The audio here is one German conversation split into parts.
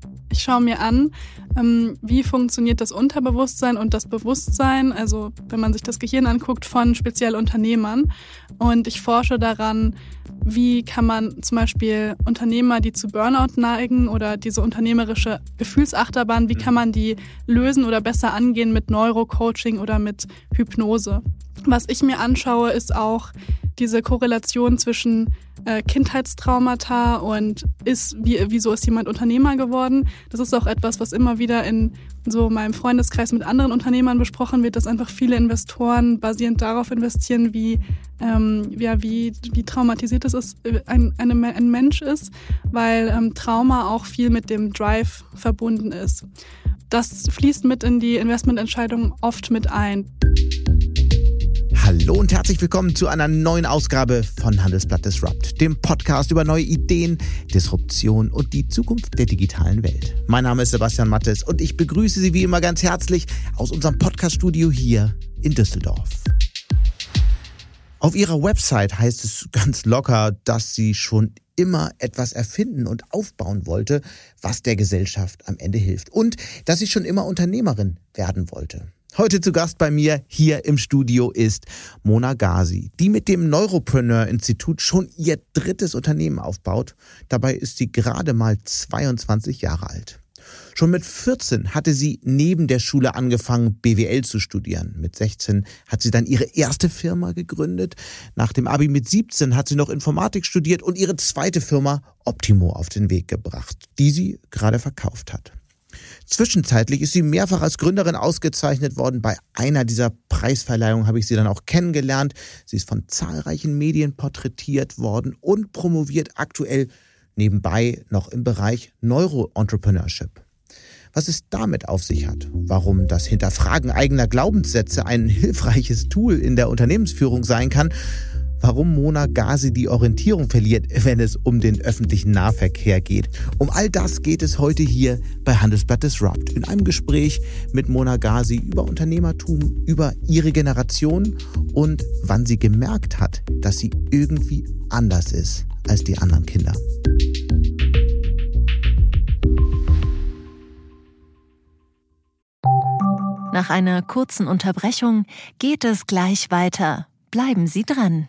thank you Ich schaue mir an, ähm, wie funktioniert das Unterbewusstsein und das Bewusstsein, also wenn man sich das Gehirn anguckt, von speziell Unternehmern. Und ich forsche daran, wie kann man zum Beispiel Unternehmer, die zu Burnout neigen oder diese unternehmerische Gefühlsachterbahn, wie kann man die lösen oder besser angehen mit Neurocoaching oder mit Hypnose. Was ich mir anschaue, ist auch diese Korrelation zwischen äh, Kindheitstraumata und ist, wie, wieso ist jemand Unternehmer geworden. Das ist auch etwas, was immer wieder in so meinem Freundeskreis mit anderen Unternehmern besprochen wird, dass einfach viele Investoren basierend darauf investieren, wie, ähm, ja, wie, wie traumatisiert es ist, äh, ein, eine, ein Mensch ist, weil ähm, Trauma auch viel mit dem Drive verbunden ist. Das fließt mit in die Investmententscheidung oft mit ein. Hallo und herzlich willkommen zu einer neuen Ausgabe von Handelsblatt Disrupt, dem Podcast über neue Ideen, Disruption und die Zukunft der digitalen Welt. Mein Name ist Sebastian Mattes und ich begrüße Sie wie immer ganz herzlich aus unserem Podcaststudio hier in Düsseldorf. Auf ihrer Website heißt es ganz locker, dass sie schon immer etwas erfinden und aufbauen wollte, was der Gesellschaft am Ende hilft. Und dass sie schon immer Unternehmerin werden wollte. Heute zu Gast bei mir hier im Studio ist Mona Gazi, die mit dem Neuropreneur-Institut schon ihr drittes Unternehmen aufbaut. Dabei ist sie gerade mal 22 Jahre alt. Schon mit 14 hatte sie neben der Schule angefangen, BWL zu studieren. Mit 16 hat sie dann ihre erste Firma gegründet. Nach dem Abi mit 17 hat sie noch Informatik studiert und ihre zweite Firma Optimo auf den Weg gebracht, die sie gerade verkauft hat. Zwischenzeitlich ist sie mehrfach als Gründerin ausgezeichnet worden. Bei einer dieser Preisverleihungen habe ich sie dann auch kennengelernt. Sie ist von zahlreichen Medien porträtiert worden und promoviert aktuell nebenbei noch im Bereich Neuro-Entrepreneurship. Was es damit auf sich hat, warum das Hinterfragen eigener Glaubenssätze ein hilfreiches Tool in der Unternehmensführung sein kann warum Mona Gazi die Orientierung verliert, wenn es um den öffentlichen Nahverkehr geht. Um all das geht es heute hier bei Handelsblatt Disrupt in einem Gespräch mit Mona Gazi über Unternehmertum, über ihre Generation und wann sie gemerkt hat, dass sie irgendwie anders ist als die anderen Kinder. Nach einer kurzen Unterbrechung geht es gleich weiter. Bleiben Sie dran.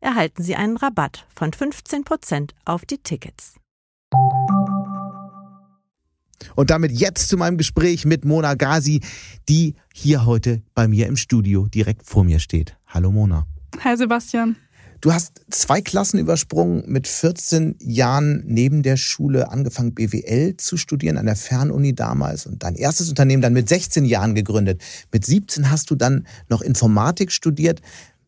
erhalten Sie einen Rabatt von 15% auf die Tickets. Und damit jetzt zu meinem Gespräch mit Mona Gazi, die hier heute bei mir im Studio direkt vor mir steht. Hallo Mona. Hi Sebastian. Du hast zwei Klassen übersprungen, mit 14 Jahren neben der Schule angefangen, BWL zu studieren an der Fernuni damals und dein erstes Unternehmen dann mit 16 Jahren gegründet. Mit 17 hast du dann noch Informatik studiert.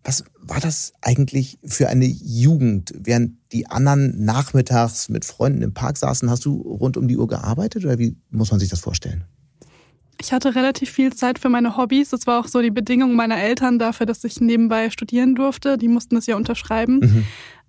Was war das eigentlich für eine Jugend? Während die anderen nachmittags mit Freunden im Park saßen, hast du rund um die Uhr gearbeitet oder wie muss man sich das vorstellen? Ich hatte relativ viel Zeit für meine Hobbys. Das war auch so die Bedingung meiner Eltern dafür, dass ich nebenbei studieren durfte. Die mussten das ja unterschreiben. Mhm.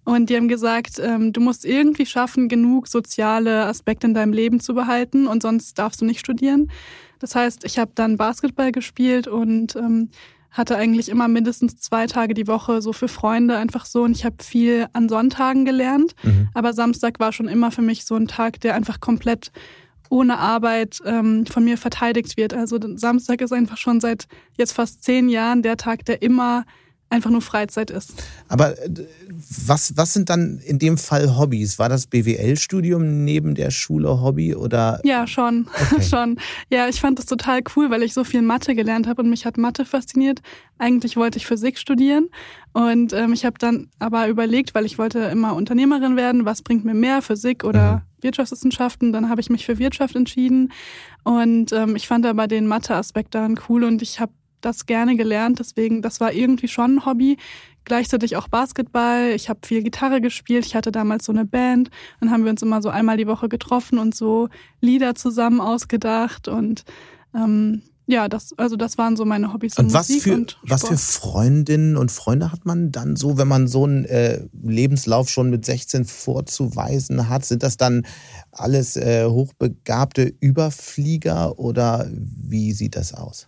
Und die haben gesagt, ähm, du musst irgendwie schaffen, genug soziale Aspekte in deinem Leben zu behalten und sonst darfst du nicht studieren. Das heißt, ich habe dann Basketball gespielt und ähm, hatte eigentlich immer mindestens zwei Tage die Woche so für Freunde einfach so und ich habe viel an Sonntagen gelernt, mhm. aber Samstag war schon immer für mich so ein Tag, der einfach komplett ohne Arbeit ähm, von mir verteidigt wird. Also Samstag ist einfach schon seit jetzt fast zehn Jahren der Tag, der immer einfach nur Freizeit ist. Aber äh, was, was sind dann in dem Fall Hobbys? War das BWL-Studium neben der Schule Hobby oder? Ja, schon, okay. schon. Ja, ich fand das total cool, weil ich so viel Mathe gelernt habe und mich hat Mathe fasziniert. Eigentlich wollte ich Physik studieren und ähm, ich habe dann aber überlegt, weil ich wollte immer Unternehmerin werden, was bringt mir mehr, Physik oder mhm. Wirtschaftswissenschaften? Dann habe ich mich für Wirtschaft entschieden und ähm, ich fand aber den Mathe-Aspekt daran cool und ich habe das gerne gelernt, deswegen, das war irgendwie schon ein Hobby. gleichzeitig auch Basketball. Ich habe viel Gitarre gespielt. Ich hatte damals so eine Band. Dann haben wir uns immer so einmal die Woche getroffen und so Lieder zusammen ausgedacht und ähm, ja, das, also das waren so meine Hobbys. Und was Musik für, und was für Freundinnen und Freunde hat man dann so, wenn man so einen äh, Lebenslauf schon mit 16 vorzuweisen hat? Sind das dann alles äh, hochbegabte Überflieger oder wie sieht das aus?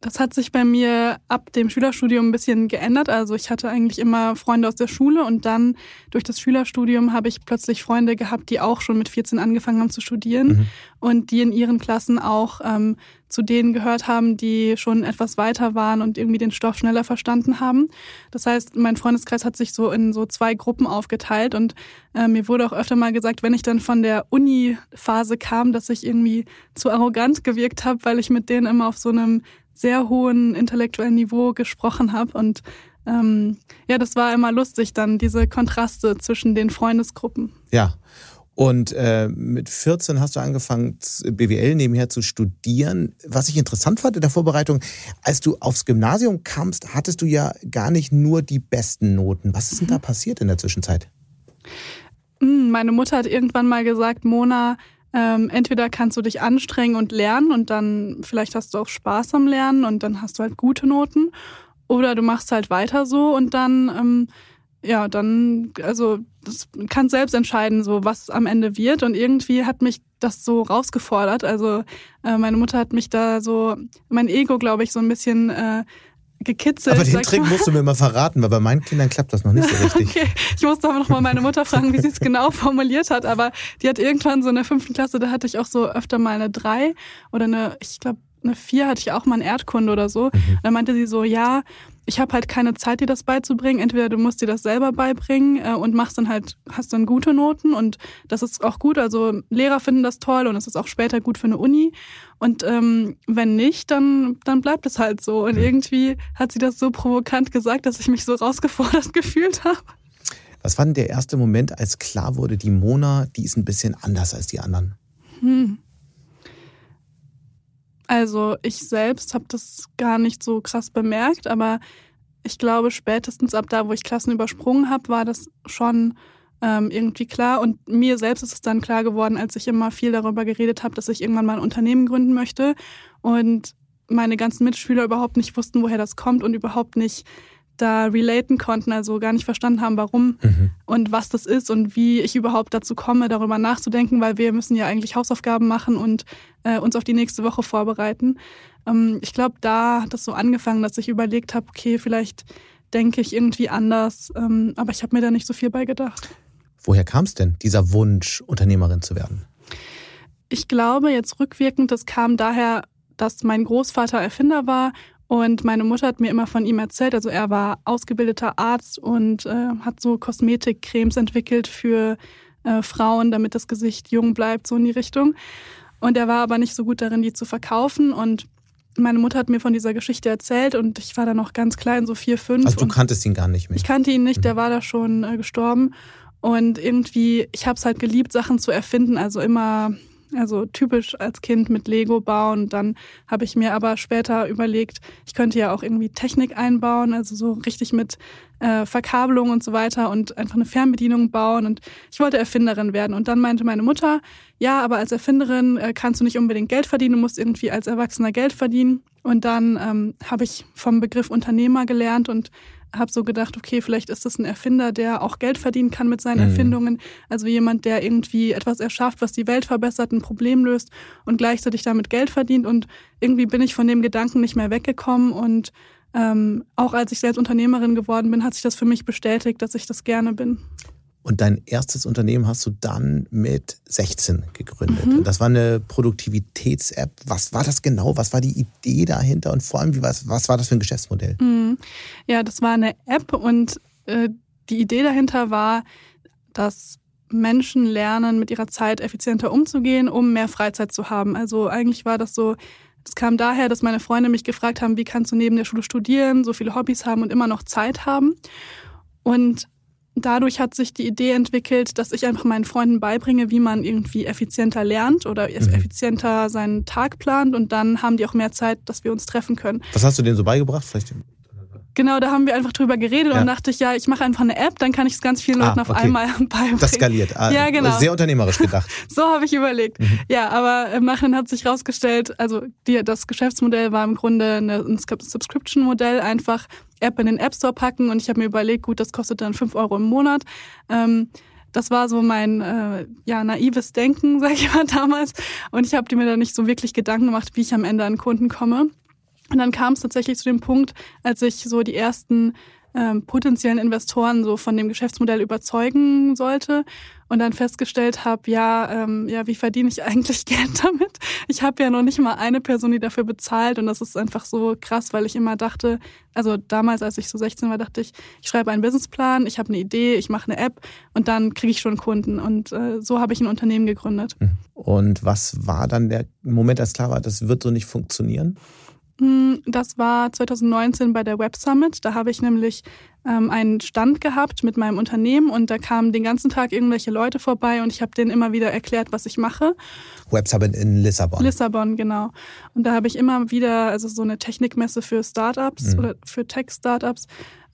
Das hat sich bei mir ab dem Schülerstudium ein bisschen geändert. Also ich hatte eigentlich immer Freunde aus der Schule und dann durch das Schülerstudium habe ich plötzlich Freunde gehabt, die auch schon mit 14 angefangen haben zu studieren mhm. und die in ihren Klassen auch ähm, zu denen gehört haben, die schon etwas weiter waren und irgendwie den Stoff schneller verstanden haben. Das heißt, mein Freundeskreis hat sich so in so zwei Gruppen aufgeteilt und äh, mir wurde auch öfter mal gesagt, wenn ich dann von der Uni-Phase kam, dass ich irgendwie zu arrogant gewirkt habe, weil ich mit denen immer auf so einem sehr hohen intellektuellen Niveau gesprochen habe. Und ähm, ja, das war immer lustig, dann diese Kontraste zwischen den Freundesgruppen. Ja. Und äh, mit 14 hast du angefangen, BWL nebenher zu studieren. Was ich interessant fand in der Vorbereitung, als du aufs Gymnasium kamst, hattest du ja gar nicht nur die besten Noten. Was ist denn da mhm. passiert in der Zwischenzeit? Hm, meine Mutter hat irgendwann mal gesagt, Mona, ähm, entweder kannst du dich anstrengen und lernen und dann vielleicht hast du auch Spaß am Lernen und dann hast du halt gute Noten. Oder du machst halt weiter so und dann, ähm, ja, dann, also das kannst selbst entscheiden, so was am Ende wird. Und irgendwie hat mich das so rausgefordert. Also äh, meine Mutter hat mich da so, mein Ego, glaube ich, so ein bisschen äh, gekitzelt. Aber den Trick mal. musst du mir mal verraten, weil bei meinen Kindern klappt das noch nicht so richtig. okay, ich musste aber noch mal meine Mutter fragen, wie sie es genau formuliert hat. Aber die hat irgendwann so in der fünften Klasse, da hatte ich auch so öfter mal eine drei oder eine, ich glaube, eine vier hatte ich auch mal in Erdkunde oder so. Mhm. Da meinte sie so, ja, ich habe halt keine Zeit, dir das beizubringen. Entweder du musst dir das selber beibringen äh, und machst dann halt, hast dann gute Noten und das ist auch gut. Also Lehrer finden das toll und es ist auch später gut für eine Uni. Und ähm, wenn nicht, dann, dann bleibt es halt so. Und irgendwie hat sie das so provokant gesagt, dass ich mich so rausgefordert gefühlt habe. Was war denn der erste Moment, als klar wurde, die Mona, die ist ein bisschen anders als die anderen? Hm. Also ich selbst habe das gar nicht so krass bemerkt, aber ich glaube, spätestens ab da, wo ich Klassen übersprungen habe, war das schon ähm, irgendwie klar. Und mir selbst ist es dann klar geworden, als ich immer viel darüber geredet habe, dass ich irgendwann mal ein Unternehmen gründen möchte und meine ganzen Mitschüler überhaupt nicht wussten, woher das kommt und überhaupt nicht da relaten konnten, also gar nicht verstanden haben, warum mhm. und was das ist und wie ich überhaupt dazu komme, darüber nachzudenken, weil wir müssen ja eigentlich Hausaufgaben machen und äh, uns auf die nächste Woche vorbereiten. Ähm, ich glaube, da hat das so angefangen, dass ich überlegt habe, okay, vielleicht denke ich irgendwie anders, ähm, aber ich habe mir da nicht so viel bei gedacht. Woher kam es denn, dieser Wunsch, Unternehmerin zu werden? Ich glaube jetzt rückwirkend, das kam daher, dass mein Großvater Erfinder war und meine Mutter hat mir immer von ihm erzählt. Also er war ausgebildeter Arzt und äh, hat so Kosmetikcremes entwickelt für äh, Frauen, damit das Gesicht jung bleibt, so in die Richtung. Und er war aber nicht so gut darin, die zu verkaufen. Und meine Mutter hat mir von dieser Geschichte erzählt und ich war da noch ganz klein, so vier, fünf. Also du kanntest ihn gar nicht mehr? Ich kannte ihn nicht, mhm. der war da schon äh, gestorben. Und irgendwie, ich habe es halt geliebt, Sachen zu erfinden. Also immer also typisch als Kind mit Lego bauen. Dann habe ich mir aber später überlegt, ich könnte ja auch irgendwie Technik einbauen, also so richtig mit äh, Verkabelung und so weiter und einfach eine Fernbedienung bauen. Und ich wollte Erfinderin werden. Und dann meinte meine Mutter, ja, aber als Erfinderin äh, kannst du nicht unbedingt Geld verdienen, du musst irgendwie als Erwachsener Geld verdienen. Und dann ähm, habe ich vom Begriff Unternehmer gelernt und habe so gedacht, okay, vielleicht ist das ein Erfinder, der auch Geld verdienen kann mit seinen mhm. Erfindungen. Also jemand, der irgendwie etwas erschafft, was die Welt verbessert, ein Problem löst und gleichzeitig damit Geld verdient. Und irgendwie bin ich von dem Gedanken nicht mehr weggekommen. Und ähm, auch als ich selbst Unternehmerin geworden bin, hat sich das für mich bestätigt, dass ich das gerne bin. Und dein erstes Unternehmen hast du dann mit 16 gegründet. Mhm. Und das war eine Produktivitäts-App. Was war das genau? Was war die Idee dahinter? Und vor allem, was, was war das für ein Geschäftsmodell? Mhm. Ja, das war eine App und äh, die Idee dahinter war, dass Menschen lernen, mit ihrer Zeit effizienter umzugehen, um mehr Freizeit zu haben. Also eigentlich war das so, es kam daher, dass meine Freunde mich gefragt haben, wie kannst du neben der Schule studieren, so viele Hobbys haben und immer noch Zeit haben. Und dadurch hat sich die Idee entwickelt, dass ich einfach meinen Freunden beibringe, wie man irgendwie effizienter lernt oder mhm. effizienter seinen Tag plant und dann haben die auch mehr Zeit, dass wir uns treffen können. Was hast du denen so beigebracht? Vielleicht Genau, da haben wir einfach drüber geredet ja. und dachte ich, ja, ich mache einfach eine App, dann kann ich es ganz vielen Leuten ah, okay. auf einmal beibringen. Das skaliert. Ah, ja, genau. Sehr unternehmerisch gedacht. so habe ich überlegt. Mhm. Ja, aber im Nachhinein hat sich rausgestellt, also die, das Geschäftsmodell war im Grunde eine, ein Subscription-Modell, einfach App in den App Store packen und ich habe mir überlegt, gut, das kostet dann fünf Euro im Monat. Ähm, das war so mein äh, ja, naives Denken, sag ich mal damals. Und ich habe mir da nicht so wirklich Gedanken gemacht, wie ich am Ende an Kunden komme. Und dann kam es tatsächlich zu dem Punkt, als ich so die ersten ähm, potenziellen Investoren so von dem Geschäftsmodell überzeugen sollte und dann festgestellt habe, ja, ähm, ja, wie verdiene ich eigentlich Geld damit? Ich habe ja noch nicht mal eine Person, die dafür bezahlt und das ist einfach so krass, weil ich immer dachte, also damals, als ich so 16 war, dachte ich, ich schreibe einen Businessplan, ich habe eine Idee, ich mache eine App und dann kriege ich schon Kunden und äh, so habe ich ein Unternehmen gegründet. Und was war dann der Moment, als klar war, das wird so nicht funktionieren? Hm, das war 2019 bei der Web Summit. Da habe ich nämlich ähm, einen Stand gehabt mit meinem Unternehmen und da kamen den ganzen Tag irgendwelche Leute vorbei und ich habe denen immer wieder erklärt, was ich mache. Web Summit in Lissabon. Lissabon, genau. Und da habe ich immer wieder, also so eine Technikmesse für Startups mhm. oder für Tech-Startups,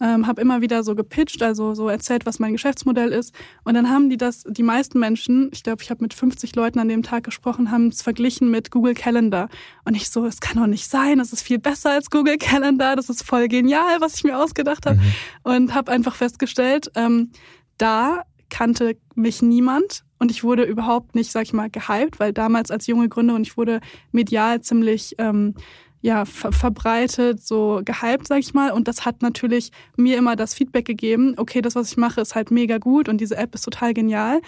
ähm, habe immer wieder so gepitcht, also so erzählt, was mein Geschäftsmodell ist. Und dann haben die das, die meisten Menschen, ich glaube, ich habe mit 50 Leuten an dem Tag gesprochen, haben es verglichen mit Google Calendar. Und ich so, es kann doch nicht sein, es ist viel besser als Google Calendar, das ist voll genial, was ich mir ausgedacht habe. Mhm. Und habe einfach festgestellt, ähm, da kannte mich niemand und ich wurde überhaupt nicht, sag ich mal, gehypt, weil damals als junge Gründer und ich wurde medial ziemlich ähm, ja, ver verbreitet, so gehypt, sag ich mal. Und das hat natürlich mir immer das Feedback gegeben, okay, das, was ich mache, ist halt mega gut und diese App ist total genial.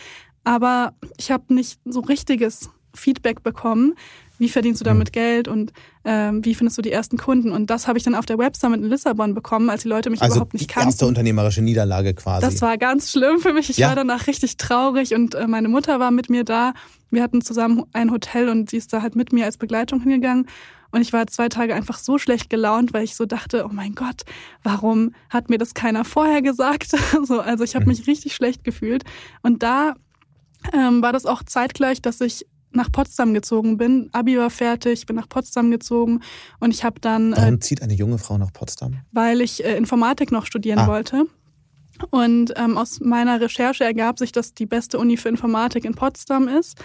Aber ich habe nicht so richtiges Feedback bekommen. Wie verdienst du damit mhm. Geld und ähm, wie findest du die ersten Kunden? Und das habe ich dann auf der Web Summit in Lissabon bekommen, als die Leute mich also überhaupt nicht kannten. Erste unternehmerische Niederlage quasi. Das war ganz schlimm für mich. Ich ja. war danach richtig traurig und äh, meine Mutter war mit mir da. Wir hatten zusammen ein Hotel und sie ist da halt mit mir als Begleitung hingegangen. Und ich war zwei Tage einfach so schlecht gelaunt, weil ich so dachte, oh mein Gott, warum hat mir das keiner vorher gesagt? so, also ich habe mich richtig schlecht gefühlt. Und da ähm, war das auch zeitgleich, dass ich nach Potsdam gezogen bin. Abi war fertig, bin nach Potsdam gezogen und ich habe dann. Äh, Warum zieht eine junge Frau nach Potsdam? Weil ich äh, Informatik noch studieren ah. wollte. Und ähm, aus meiner Recherche ergab sich, dass die beste Uni für Informatik in Potsdam ist.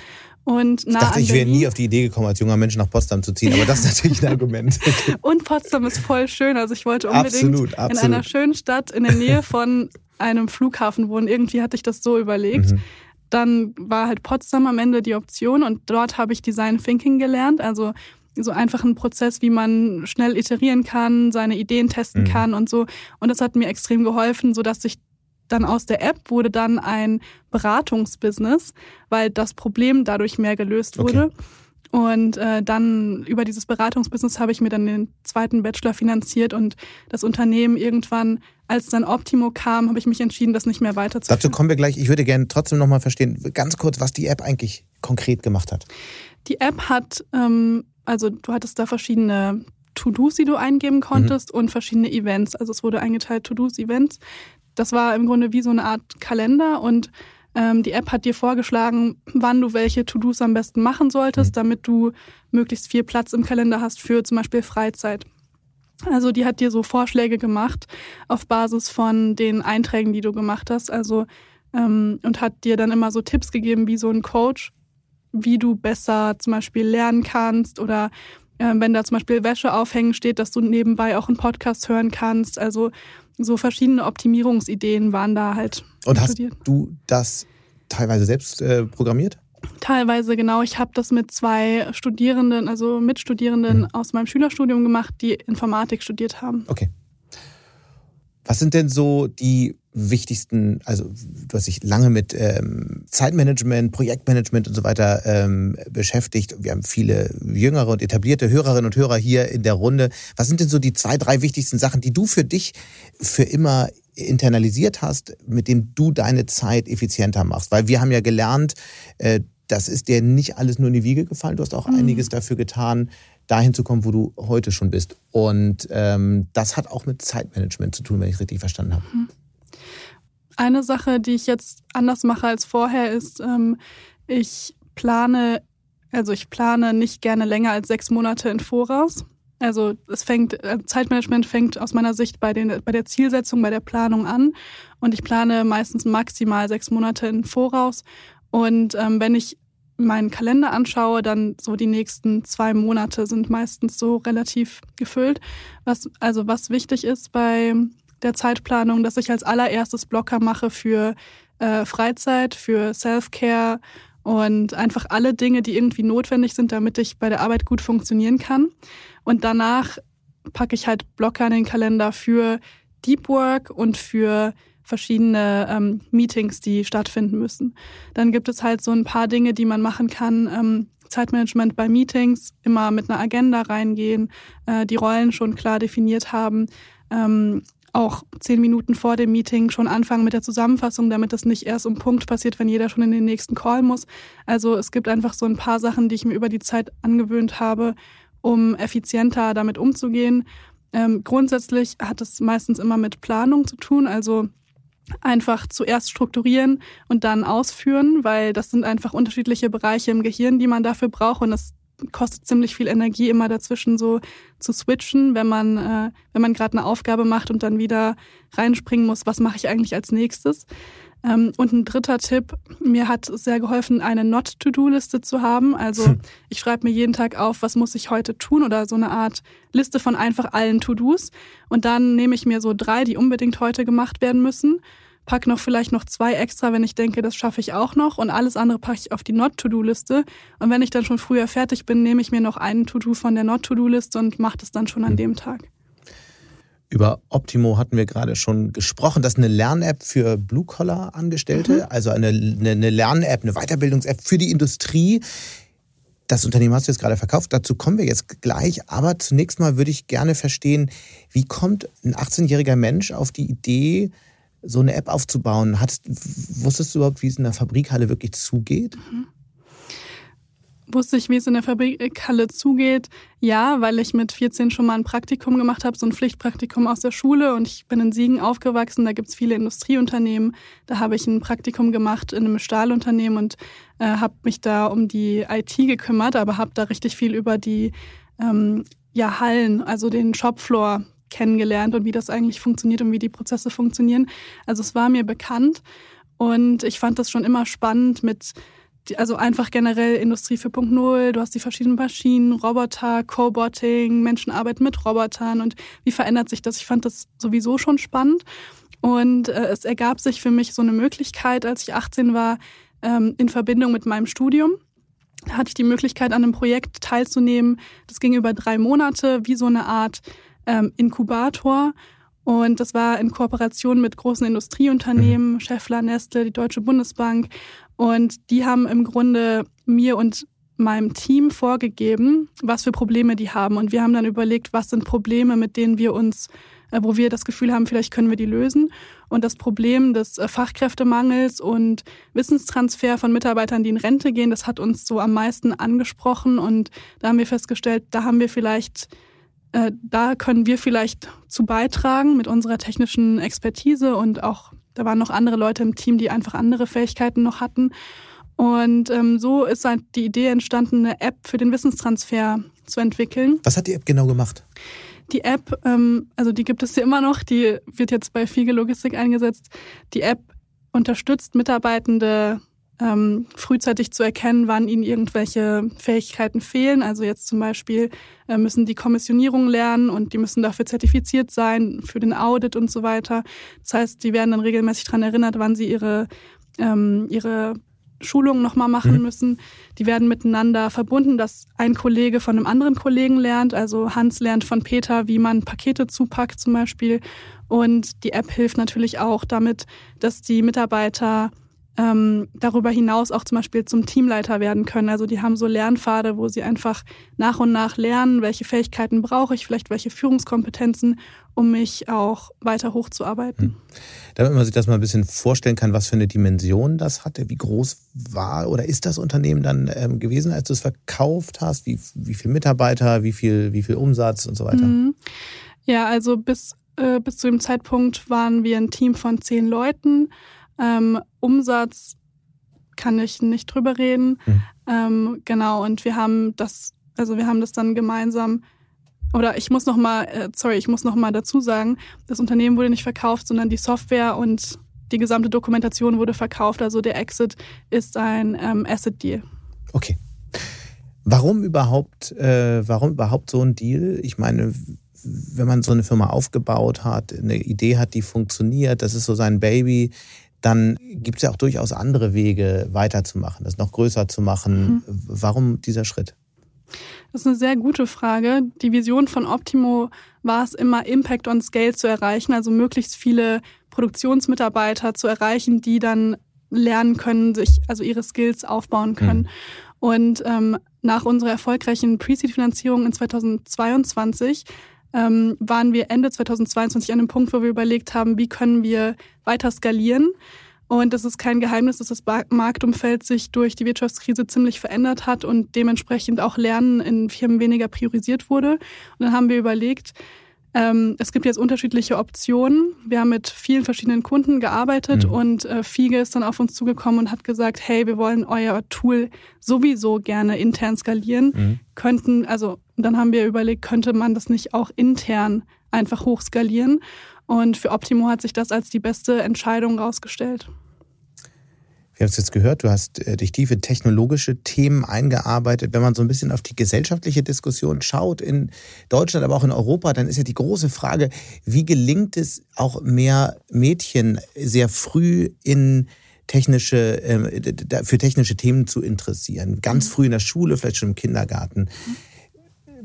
Und ich dachte, ich wäre nie auf die Idee gekommen, als junger Mensch nach Potsdam zu ziehen, aber das ist natürlich ein Argument. und Potsdam ist voll schön. Also ich wollte unbedingt absolut, absolut. in einer schönen Stadt in der Nähe von einem Flughafen wohnen. Irgendwie hatte ich das so überlegt. Mhm. Dann war halt Potsdam am Ende die Option und dort habe ich Design Thinking gelernt. Also so einfach ein Prozess, wie man schnell iterieren kann, seine Ideen testen mhm. kann und so. Und das hat mir extrem geholfen, sodass ich dann aus der App wurde dann ein Beratungsbusiness, weil das Problem dadurch mehr gelöst wurde. Okay. Und äh, dann über dieses Beratungsbusiness habe ich mir dann den zweiten Bachelor finanziert und das Unternehmen irgendwann, als dann Optimo kam, habe ich mich entschieden, das nicht mehr weiterzuführen. Dazu kommen wir gleich. Ich würde gerne trotzdem nochmal verstehen, ganz kurz, was die App eigentlich konkret gemacht hat. Die App hat, ähm, also du hattest da verschiedene To-Dos, die du eingeben konntest mhm. und verschiedene Events. Also es wurde eingeteilt To-Dos, Events. Das war im Grunde wie so eine Art Kalender und ähm, die App hat dir vorgeschlagen, wann du welche To-Dos am besten machen solltest, mhm. damit du möglichst viel Platz im Kalender hast für zum Beispiel Freizeit. Also die hat dir so Vorschläge gemacht auf Basis von den Einträgen, die du gemacht hast. Also ähm, und hat dir dann immer so Tipps gegeben, wie so ein Coach, wie du besser zum Beispiel lernen kannst oder äh, wenn da zum Beispiel Wäsche aufhängen steht, dass du nebenbei auch einen Podcast hören kannst. Also so verschiedene Optimierungsideen waren da halt. Und inkludiert. hast du das teilweise selbst äh, programmiert? Teilweise, genau. Ich habe das mit zwei Studierenden, also Mitstudierenden mhm. aus meinem Schülerstudium gemacht, die Informatik studiert haben. Okay. Was sind denn so die wichtigsten, also du hast dich lange mit ähm, Zeitmanagement, Projektmanagement und so weiter ähm, beschäftigt. Wir haben viele jüngere und etablierte Hörerinnen und Hörer hier in der Runde. Was sind denn so die zwei, drei wichtigsten Sachen, die du für dich für immer internalisiert hast, mit denen du deine Zeit effizienter machst? Weil wir haben ja gelernt, äh, das ist dir nicht alles nur in die Wiege gefallen. Du hast auch mhm. einiges dafür getan, dahin zu kommen, wo du heute schon bist. Und ähm, das hat auch mit Zeitmanagement zu tun, wenn ich es richtig verstanden habe. Mhm. Eine Sache, die ich jetzt anders mache als vorher, ist, ähm, ich plane, also ich plane nicht gerne länger als sechs Monate in Voraus. Also es fängt, äh, Zeitmanagement fängt aus meiner Sicht bei, den, bei der Zielsetzung, bei der Planung an. Und ich plane meistens maximal sechs Monate im Voraus. Und ähm, wenn ich meinen Kalender anschaue, dann so die nächsten zwei Monate sind meistens so relativ gefüllt. Was, also was wichtig ist bei der Zeitplanung, dass ich als allererstes Blocker mache für äh, Freizeit, für Self-Care und einfach alle Dinge, die irgendwie notwendig sind, damit ich bei der Arbeit gut funktionieren kann. Und danach packe ich halt Blocker in den Kalender für Deep Work und für verschiedene ähm, Meetings, die stattfinden müssen. Dann gibt es halt so ein paar Dinge, die man machen kann. Ähm, Zeitmanagement bei Meetings, immer mit einer Agenda reingehen, äh, die Rollen schon klar definiert haben. Ähm, auch zehn Minuten vor dem Meeting schon anfangen mit der Zusammenfassung, damit das nicht erst um Punkt passiert, wenn jeder schon in den nächsten Call muss. Also es gibt einfach so ein paar Sachen, die ich mir über die Zeit angewöhnt habe, um effizienter damit umzugehen. Ähm, grundsätzlich hat es meistens immer mit Planung zu tun, also einfach zuerst strukturieren und dann ausführen, weil das sind einfach unterschiedliche Bereiche im Gehirn, die man dafür braucht und das kostet ziemlich viel Energie, immer dazwischen so zu switchen, wenn man, äh, wenn man gerade eine Aufgabe macht und dann wieder reinspringen muss, was mache ich eigentlich als nächstes. Ähm, und ein dritter Tipp, mir hat sehr geholfen, eine Not-to-Do-Liste zu haben. Also hm. ich schreibe mir jeden Tag auf, was muss ich heute tun oder so eine Art Liste von einfach allen To-Dos. Und dann nehme ich mir so drei, die unbedingt heute gemacht werden müssen pack noch vielleicht noch zwei extra, wenn ich denke, das schaffe ich auch noch. Und alles andere packe ich auf die Not-To-Do-Liste. Und wenn ich dann schon früher fertig bin, nehme ich mir noch einen To-Do von der Not-To-Do-Liste und mache das dann schon an hm. dem Tag. Über Optimo hatten wir gerade schon gesprochen. Das ist eine Lern-App für Blue-Collar-Angestellte, mhm. also eine, eine, eine Lern-App, eine Weiterbildungs-App für die Industrie. Das Unternehmen hast du jetzt gerade verkauft, dazu kommen wir jetzt gleich. Aber zunächst mal würde ich gerne verstehen, wie kommt ein 18-jähriger Mensch auf die Idee, so eine App aufzubauen. Hattest, wusstest du überhaupt, wie es in der Fabrikhalle wirklich zugeht? Mhm. Wusste ich, wie es in der Fabrikhalle zugeht? Ja, weil ich mit 14 schon mal ein Praktikum gemacht habe, so ein Pflichtpraktikum aus der Schule. Und ich bin in Siegen aufgewachsen, da gibt es viele Industrieunternehmen. Da habe ich ein Praktikum gemacht in einem Stahlunternehmen und äh, habe mich da um die IT gekümmert, aber habe da richtig viel über die ähm, ja, Hallen, also den Shopfloor kennengelernt und wie das eigentlich funktioniert und wie die Prozesse funktionieren. Also es war mir bekannt und ich fand das schon immer spannend mit, also einfach generell Industrie 4.0, du hast die verschiedenen Maschinen, Roboter, Coboting, Menschen arbeiten mit Robotern und wie verändert sich das? Ich fand das sowieso schon spannend und äh, es ergab sich für mich so eine Möglichkeit, als ich 18 war, ähm, in Verbindung mit meinem Studium hatte ich die Möglichkeit, an einem Projekt teilzunehmen. Das ging über drei Monate, wie so eine Art ähm, Inkubator. Und das war in Kooperation mit großen Industrieunternehmen, mhm. Scheffler, Nestle, die Deutsche Bundesbank. Und die haben im Grunde mir und meinem Team vorgegeben, was für Probleme die haben. Und wir haben dann überlegt, was sind Probleme, mit denen wir uns, äh, wo wir das Gefühl haben, vielleicht können wir die lösen. Und das Problem des äh, Fachkräftemangels und Wissenstransfer von Mitarbeitern, die in Rente gehen, das hat uns so am meisten angesprochen. Und da haben wir festgestellt, da haben wir vielleicht äh, da können wir vielleicht zu beitragen mit unserer technischen Expertise und auch, da waren noch andere Leute im Team, die einfach andere Fähigkeiten noch hatten. Und ähm, so ist halt die Idee entstanden, eine App für den Wissenstransfer zu entwickeln. Was hat die App genau gemacht? Die App, ähm, also die gibt es ja immer noch, die wird jetzt bei Fiege Logistik eingesetzt. Die App unterstützt Mitarbeitende ähm, frühzeitig zu erkennen, wann ihnen irgendwelche Fähigkeiten fehlen. Also jetzt zum Beispiel äh, müssen die Kommissionierung lernen und die müssen dafür zertifiziert sein für den Audit und so weiter. Das heißt, die werden dann regelmäßig daran erinnert, wann sie ihre, ähm, ihre Schulungen nochmal machen mhm. müssen. Die werden miteinander verbunden, dass ein Kollege von einem anderen Kollegen lernt. Also Hans lernt von Peter, wie man Pakete zupackt zum Beispiel. Und die App hilft natürlich auch damit, dass die Mitarbeiter ähm, darüber hinaus auch zum Beispiel zum Teamleiter werden können. Also die haben so Lernpfade, wo sie einfach nach und nach lernen, welche Fähigkeiten brauche ich, vielleicht welche Führungskompetenzen, um mich auch weiter hochzuarbeiten. Hm. Damit man sich das mal ein bisschen vorstellen kann, was für eine Dimension das hatte, wie groß war oder ist das Unternehmen dann ähm, gewesen, als du es verkauft hast? Wie, wie viele Mitarbeiter, wie viel, wie viel Umsatz und so weiter? Mhm. Ja, also bis, äh, bis zu dem Zeitpunkt waren wir ein Team von zehn Leuten. Ähm, Umsatz kann ich nicht drüber reden. Mhm. Ähm, genau, und wir haben das, also wir haben das dann gemeinsam oder ich muss noch mal, äh, sorry, ich muss noch mal dazu sagen, das Unternehmen wurde nicht verkauft, sondern die Software und die gesamte Dokumentation wurde verkauft. Also der Exit ist ein ähm, Asset Deal. Okay. Warum überhaupt, äh, warum überhaupt so ein Deal? Ich meine, wenn man so eine Firma aufgebaut hat, eine Idee hat, die funktioniert, das ist so sein Baby, dann gibt es ja auch durchaus andere Wege, weiterzumachen, das noch größer zu machen. Mhm. Warum dieser Schritt? Das ist eine sehr gute Frage. Die Vision von Optimo war es immer, Impact on Scale zu erreichen, also möglichst viele Produktionsmitarbeiter zu erreichen, die dann lernen können, sich also ihre Skills aufbauen können. Mhm. Und ähm, nach unserer erfolgreichen Pre-Seed-Finanzierung in 2022 ähm, waren wir Ende 2022 an einem Punkt, wo wir überlegt haben, wie können wir weiter skalieren. Und es ist kein Geheimnis, dass das Marktumfeld sich durch die Wirtschaftskrise ziemlich verändert hat und dementsprechend auch Lernen in Firmen weniger priorisiert wurde. Und dann haben wir überlegt, ähm, es gibt jetzt unterschiedliche Optionen. Wir haben mit vielen verschiedenen Kunden gearbeitet mhm. und äh, Fiege ist dann auf uns zugekommen und hat gesagt, hey, wir wollen euer Tool sowieso gerne intern skalieren. Mhm. Könnten, also dann haben wir überlegt, könnte man das nicht auch intern einfach hochskalieren? Und für Optimo hat sich das als die beste Entscheidung rausgestellt. Wir haben es jetzt gehört, du hast äh, dich tiefe technologische Themen eingearbeitet. Wenn man so ein bisschen auf die gesellschaftliche Diskussion schaut in Deutschland, aber auch in Europa, dann ist ja die große Frage, wie gelingt es auch mehr Mädchen sehr früh in technische, ähm, für technische Themen zu interessieren. Ganz mhm. früh in der Schule, vielleicht schon im Kindergarten.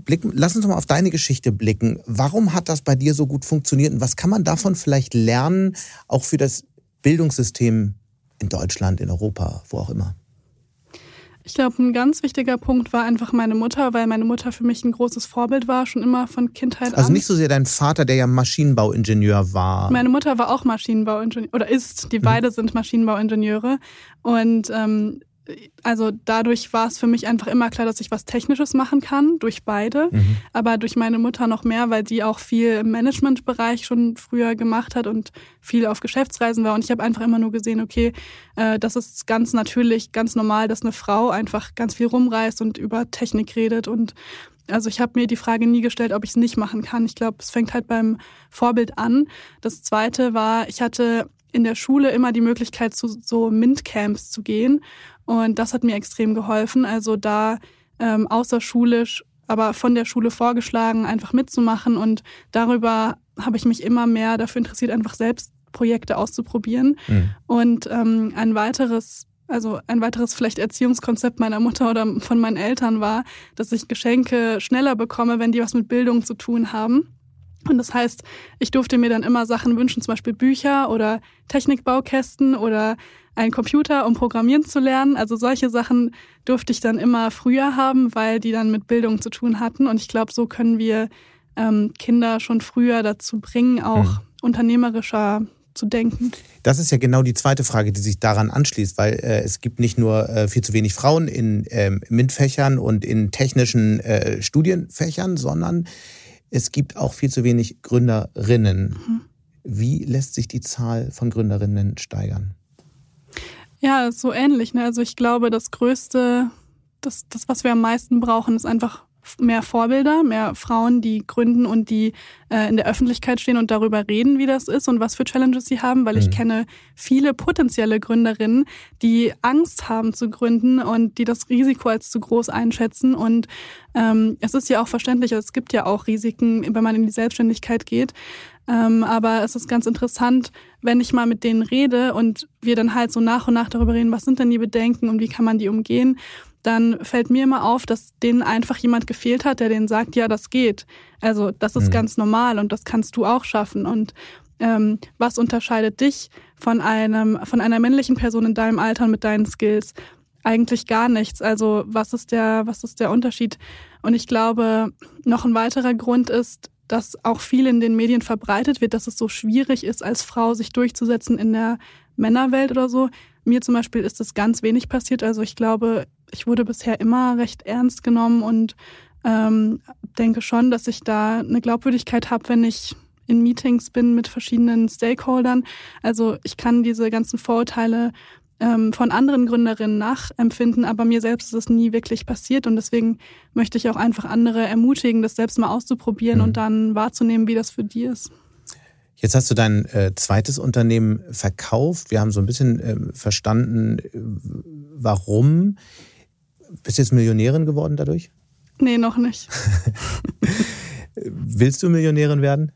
Blicken, lass uns mal auf deine Geschichte blicken. Warum hat das bei dir so gut funktioniert und was kann man davon vielleicht lernen, auch für das Bildungssystem in Deutschland, in Europa, wo auch immer? Ich glaube, ein ganz wichtiger Punkt war einfach meine Mutter, weil meine Mutter für mich ein großes Vorbild war, schon immer von Kindheit also an. Also nicht so sehr dein Vater, der ja Maschinenbauingenieur war. Meine Mutter war auch Maschinenbauingenieur oder ist. Die mhm. beide sind Maschinenbauingenieure. Und ähm, also dadurch war es für mich einfach immer klar, dass ich was Technisches machen kann, durch beide, mhm. aber durch meine Mutter noch mehr, weil die auch viel im Managementbereich schon früher gemacht hat und viel auf Geschäftsreisen war. Und ich habe einfach immer nur gesehen, okay, äh, das ist ganz natürlich, ganz normal, dass eine Frau einfach ganz viel rumreist und über Technik redet. Und also ich habe mir die Frage nie gestellt, ob ich es nicht machen kann. Ich glaube, es fängt halt beim Vorbild an. Das Zweite war, ich hatte in der Schule immer die Möglichkeit, zu so MINT-Camps zu gehen. Und das hat mir extrem geholfen. Also da ähm, außerschulisch, aber von der Schule vorgeschlagen, einfach mitzumachen. Und darüber habe ich mich immer mehr dafür interessiert, einfach selbst Projekte auszuprobieren. Mhm. Und ähm, ein weiteres also ein weiteres vielleicht Erziehungskonzept meiner Mutter oder von meinen Eltern war, dass ich Geschenke schneller bekomme, wenn die was mit Bildung zu tun haben. Und das heißt, ich durfte mir dann immer Sachen wünschen, zum Beispiel Bücher oder Technikbaukästen oder einen Computer, um programmieren zu lernen. Also solche Sachen durfte ich dann immer früher haben, weil die dann mit Bildung zu tun hatten. Und ich glaube, so können wir ähm, Kinder schon früher dazu bringen, auch mhm. unternehmerischer zu denken. Das ist ja genau die zweite Frage, die sich daran anschließt, weil äh, es gibt nicht nur äh, viel zu wenig Frauen in ähm, MINT-Fächern und in technischen äh, Studienfächern, sondern es gibt auch viel zu wenig Gründerinnen. Mhm. Wie lässt sich die Zahl von Gründerinnen steigern? Ja, so ähnlich. Ne? Also ich glaube, das Größte, das, das, was wir am meisten brauchen, ist einfach mehr Vorbilder, mehr Frauen, die gründen und die äh, in der Öffentlichkeit stehen und darüber reden, wie das ist und was für Challenges sie haben, weil mhm. ich kenne viele potenzielle Gründerinnen, die Angst haben zu gründen und die das Risiko als zu groß einschätzen. Und ähm, es ist ja auch verständlich, es gibt ja auch Risiken, wenn man in die Selbstständigkeit geht. Ähm, aber es ist ganz interessant, wenn ich mal mit denen rede und wir dann halt so nach und nach darüber reden, was sind denn die Bedenken und wie kann man die umgehen dann fällt mir immer auf, dass denen einfach jemand gefehlt hat, der denen sagt, ja, das geht. Also das ist mhm. ganz normal und das kannst du auch schaffen. Und ähm, was unterscheidet dich von einem, von einer männlichen Person in deinem Alter und mit deinen Skills? Eigentlich gar nichts. Also was ist der, was ist der Unterschied? Und ich glaube, noch ein weiterer Grund ist, dass auch viel in den Medien verbreitet wird, dass es so schwierig ist, als Frau sich durchzusetzen in der Männerwelt oder so. Mir zum Beispiel ist das ganz wenig passiert. Also ich glaube, ich wurde bisher immer recht ernst genommen und ähm, denke schon, dass ich da eine Glaubwürdigkeit habe, wenn ich in Meetings bin mit verschiedenen Stakeholdern. Also ich kann diese ganzen Vorurteile ähm, von anderen Gründerinnen nachempfinden, aber mir selbst ist es nie wirklich passiert und deswegen möchte ich auch einfach andere ermutigen, das selbst mal auszuprobieren mhm. und dann wahrzunehmen, wie das für die ist. Jetzt hast du dein äh, zweites Unternehmen verkauft. Wir haben so ein bisschen äh, verstanden, äh, warum. Bist du jetzt Millionärin geworden dadurch? Nee, noch nicht. Willst du Millionärin werden?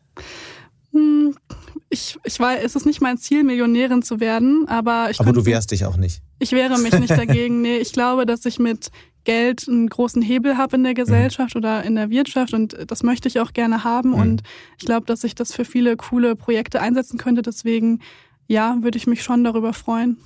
Hm, ich, ich weiß, es ist nicht mein Ziel, Millionärin zu werden, aber ich. Aber du wehrst dich auch nicht. Ich wehre mich nicht dagegen. Nee, ich glaube, dass ich mit Geld einen großen Hebel habe in der mhm. Gesellschaft mhm. oder in der Wirtschaft und das möchte ich auch gerne haben. Mhm. Und ich glaube, dass ich das für viele coole Projekte einsetzen könnte. Deswegen, ja, würde ich mich schon darüber freuen.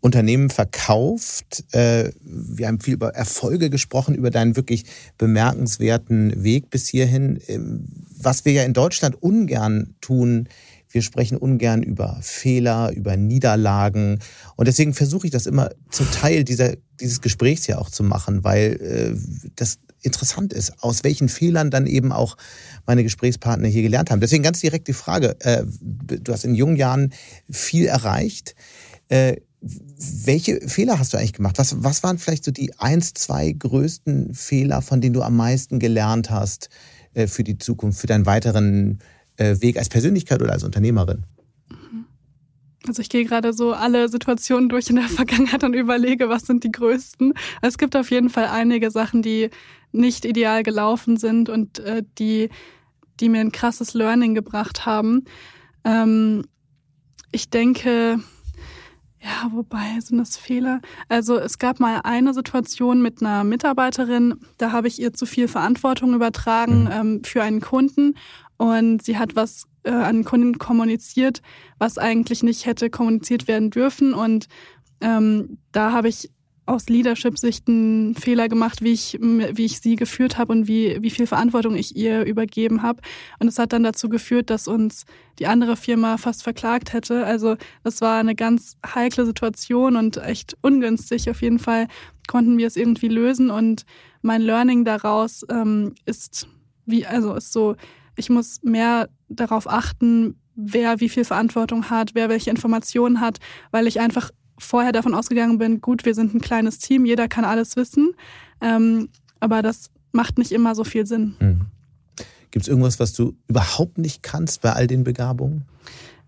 Unternehmen verkauft. Äh, wir haben viel über Erfolge gesprochen, über deinen wirklich bemerkenswerten Weg bis hierhin. Ähm, was wir ja in Deutschland ungern tun, wir sprechen ungern über Fehler, über Niederlagen. Und deswegen versuche ich das immer zum Teil dieser, dieses Gesprächs ja auch zu machen, weil äh, das interessant ist, aus welchen Fehlern dann eben auch meine Gesprächspartner hier gelernt haben. Deswegen ganz direkt die Frage, äh, du hast in jungen Jahren viel erreicht. Welche Fehler hast du eigentlich gemacht? Was, was waren vielleicht so die eins, zwei größten Fehler, von denen du am meisten gelernt hast äh, für die Zukunft, für deinen weiteren äh, Weg als Persönlichkeit oder als Unternehmerin? Also ich gehe gerade so alle Situationen durch in der Vergangenheit und überlege, was sind die größten. Es gibt auf jeden Fall einige Sachen, die nicht ideal gelaufen sind und äh, die, die mir ein krasses Learning gebracht haben. Ähm, ich denke, ja, wobei sind das Fehler? Also es gab mal eine Situation mit einer Mitarbeiterin, da habe ich ihr zu viel Verantwortung übertragen mhm. ähm, für einen Kunden und sie hat was äh, an Kunden kommuniziert, was eigentlich nicht hätte kommuniziert werden dürfen und ähm, da habe ich aus Leadership-Sicht einen Fehler gemacht, wie ich, wie ich sie geführt habe und wie, wie viel Verantwortung ich ihr übergeben habe. Und es hat dann dazu geführt, dass uns die andere Firma fast verklagt hätte. Also das war eine ganz heikle Situation und echt ungünstig. Auf jeden Fall konnten wir es irgendwie lösen. Und mein Learning daraus ähm, ist wie, also ist so, ich muss mehr darauf achten, wer wie viel Verantwortung hat, wer welche Informationen hat, weil ich einfach vorher davon ausgegangen bin, gut, wir sind ein kleines Team, jeder kann alles wissen. Ähm, aber das macht nicht immer so viel Sinn. Mhm. Gibt es irgendwas, was du überhaupt nicht kannst bei all den Begabungen?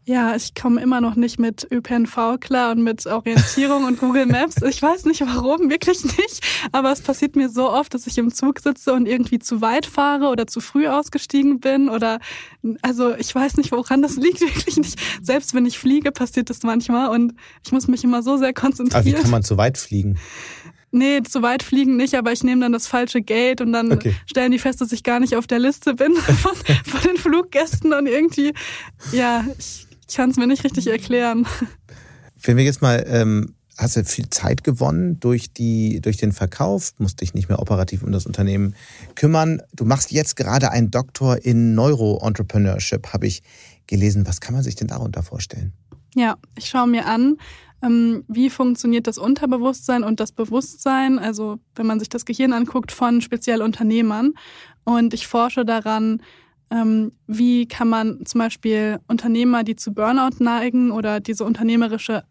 Ja, ich komme immer noch nicht mit ÖPNV klar und mit Orientierung und Google Maps. Ich weiß nicht warum, wirklich nicht. Aber es passiert mir so oft, dass ich im Zug sitze und irgendwie zu weit fahre oder zu früh ausgestiegen bin oder, also ich weiß nicht, woran das liegt, wirklich nicht. Selbst wenn ich fliege, passiert das manchmal und ich muss mich immer so sehr konzentrieren. Aber wie kann man zu weit fliegen? Nee, zu weit fliegen nicht, aber ich nehme dann das falsche Gate und dann okay. stellen die fest, dass ich gar nicht auf der Liste bin von, von den Fluggästen und irgendwie, ja, ich ich kann es mir nicht richtig erklären. Wenn wir jetzt mal, ähm, hast du viel Zeit gewonnen durch, die, durch den Verkauf, musst dich nicht mehr operativ um das Unternehmen kümmern. Du machst jetzt gerade einen Doktor in Neuro-Entrepreneurship, habe ich gelesen. Was kann man sich denn darunter vorstellen? Ja, ich schaue mir an, ähm, wie funktioniert das Unterbewusstsein und das Bewusstsein, also wenn man sich das Gehirn anguckt, von speziell Unternehmern. Und ich forsche daran, ähm, wie kann man zum Beispiel Unternehmer, die zu Burnout neigen oder diese unternehmerische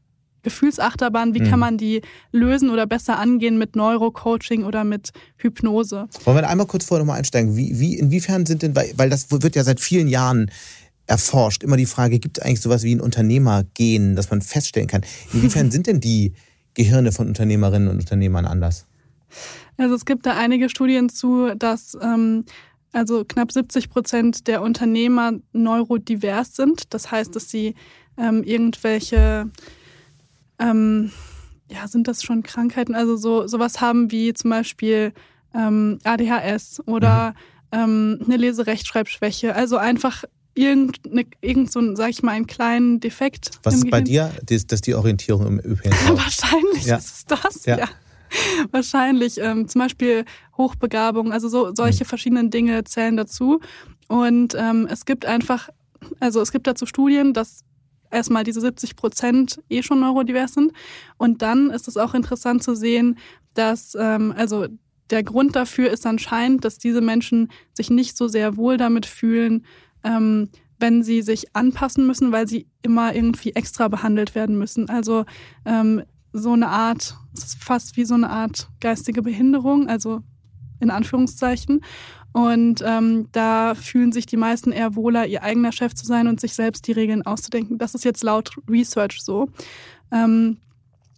Gefühlsachterbahn, wie mhm. kann man die lösen oder besser angehen mit Neurocoaching oder mit Hypnose? Wollen wir einmal kurz vorher nochmal einsteigen? Wie, wie, inwiefern sind denn, weil das wird ja seit vielen Jahren erforscht, immer die Frage, gibt es eigentlich sowas wie ein Unternehmergehen, das man feststellen kann? Inwiefern sind denn die Gehirne von Unternehmerinnen und Unternehmern anders? Also es gibt da einige Studien zu, dass ähm, also knapp 70 Prozent der Unternehmer neurodivers sind. Das heißt, dass sie ähm, irgendwelche, ähm, ja, sind das schon Krankheiten? Also so sowas haben wie zum Beispiel ähm, ADHS oder mhm. ähm, eine Leserechtschreibschwäche. Also einfach irgendeine, irgend so, sag ich mal, einen kleinen Defekt. Was ist bei dir? Das ist die Orientierung im ÖPNV. Wahrscheinlich ja. ist es das, ja. ja. Wahrscheinlich. Ähm, zum Beispiel Hochbegabung, also so, solche mhm. verschiedenen Dinge zählen dazu. Und ähm, es gibt einfach, also es gibt dazu Studien, dass erstmal diese 70 Prozent eh schon neurodivers sind. Und dann ist es auch interessant zu sehen, dass, ähm, also der Grund dafür ist anscheinend, dass diese Menschen sich nicht so sehr wohl damit fühlen, ähm, wenn sie sich anpassen müssen, weil sie immer irgendwie extra behandelt werden müssen. Also ähm, so eine Art, es ist fast wie so eine Art geistige Behinderung, also in Anführungszeichen. Und ähm, da fühlen sich die meisten eher wohler, ihr eigener Chef zu sein und sich selbst die Regeln auszudenken. Das ist jetzt laut Research so. Ähm,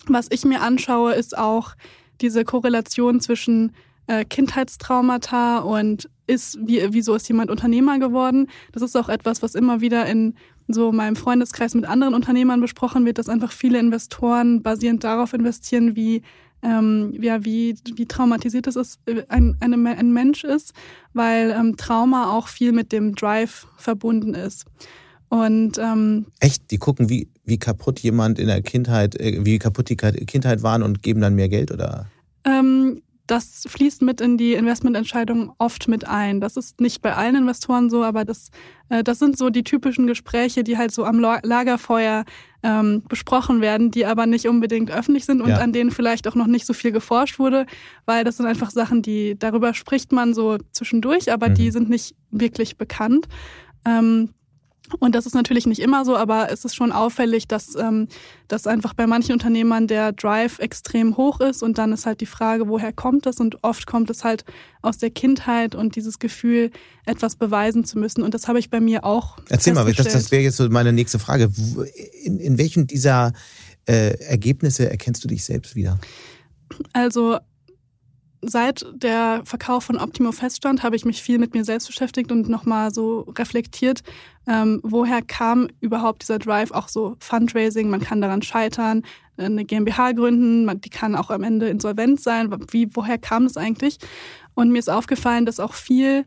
was ich mir anschaue, ist auch diese Korrelation zwischen äh, Kindheitstraumata und ist, wie, wieso ist jemand Unternehmer geworden. Das ist auch etwas, was immer wieder in so meinem Freundeskreis mit anderen Unternehmern besprochen wird, dass einfach viele Investoren basierend darauf investieren, wie ähm, ja, wie, wie traumatisiert es ist, äh, ein, eine, ein Mensch ist, weil ähm, Trauma auch viel mit dem Drive verbunden ist. Und ähm, echt, die gucken, wie, wie kaputt jemand in der Kindheit, äh, wie kaputt die Kindheit waren und geben dann mehr Geld oder? Ähm, das fließt mit in die Investmententscheidung oft mit ein. Das ist nicht bei allen Investoren so, aber das, äh, das sind so die typischen Gespräche, die halt so am Lagerfeuer ähm, besprochen werden, die aber nicht unbedingt öffentlich sind und ja. an denen vielleicht auch noch nicht so viel geforscht wurde, weil das sind einfach Sachen, die darüber spricht man so zwischendurch, aber mhm. die sind nicht wirklich bekannt. Ähm, und das ist natürlich nicht immer so, aber es ist schon auffällig, dass, ähm, dass einfach bei manchen Unternehmern der Drive extrem hoch ist und dann ist halt die Frage, woher kommt das? Und oft kommt es halt aus der Kindheit und dieses Gefühl, etwas beweisen zu müssen. Und das habe ich bei mir auch. Erzähl mal, das, das wäre jetzt so meine nächste Frage. In, in welchen dieser äh, Ergebnisse erkennst du dich selbst wieder? Also seit der Verkauf von Optimo feststand, habe ich mich viel mit mir selbst beschäftigt und nochmal so reflektiert, ähm, woher kam überhaupt dieser Drive, auch so Fundraising, man kann daran scheitern, eine GmbH gründen, man, die kann auch am Ende insolvent sein, wie, woher kam das eigentlich? Und mir ist aufgefallen, dass auch viel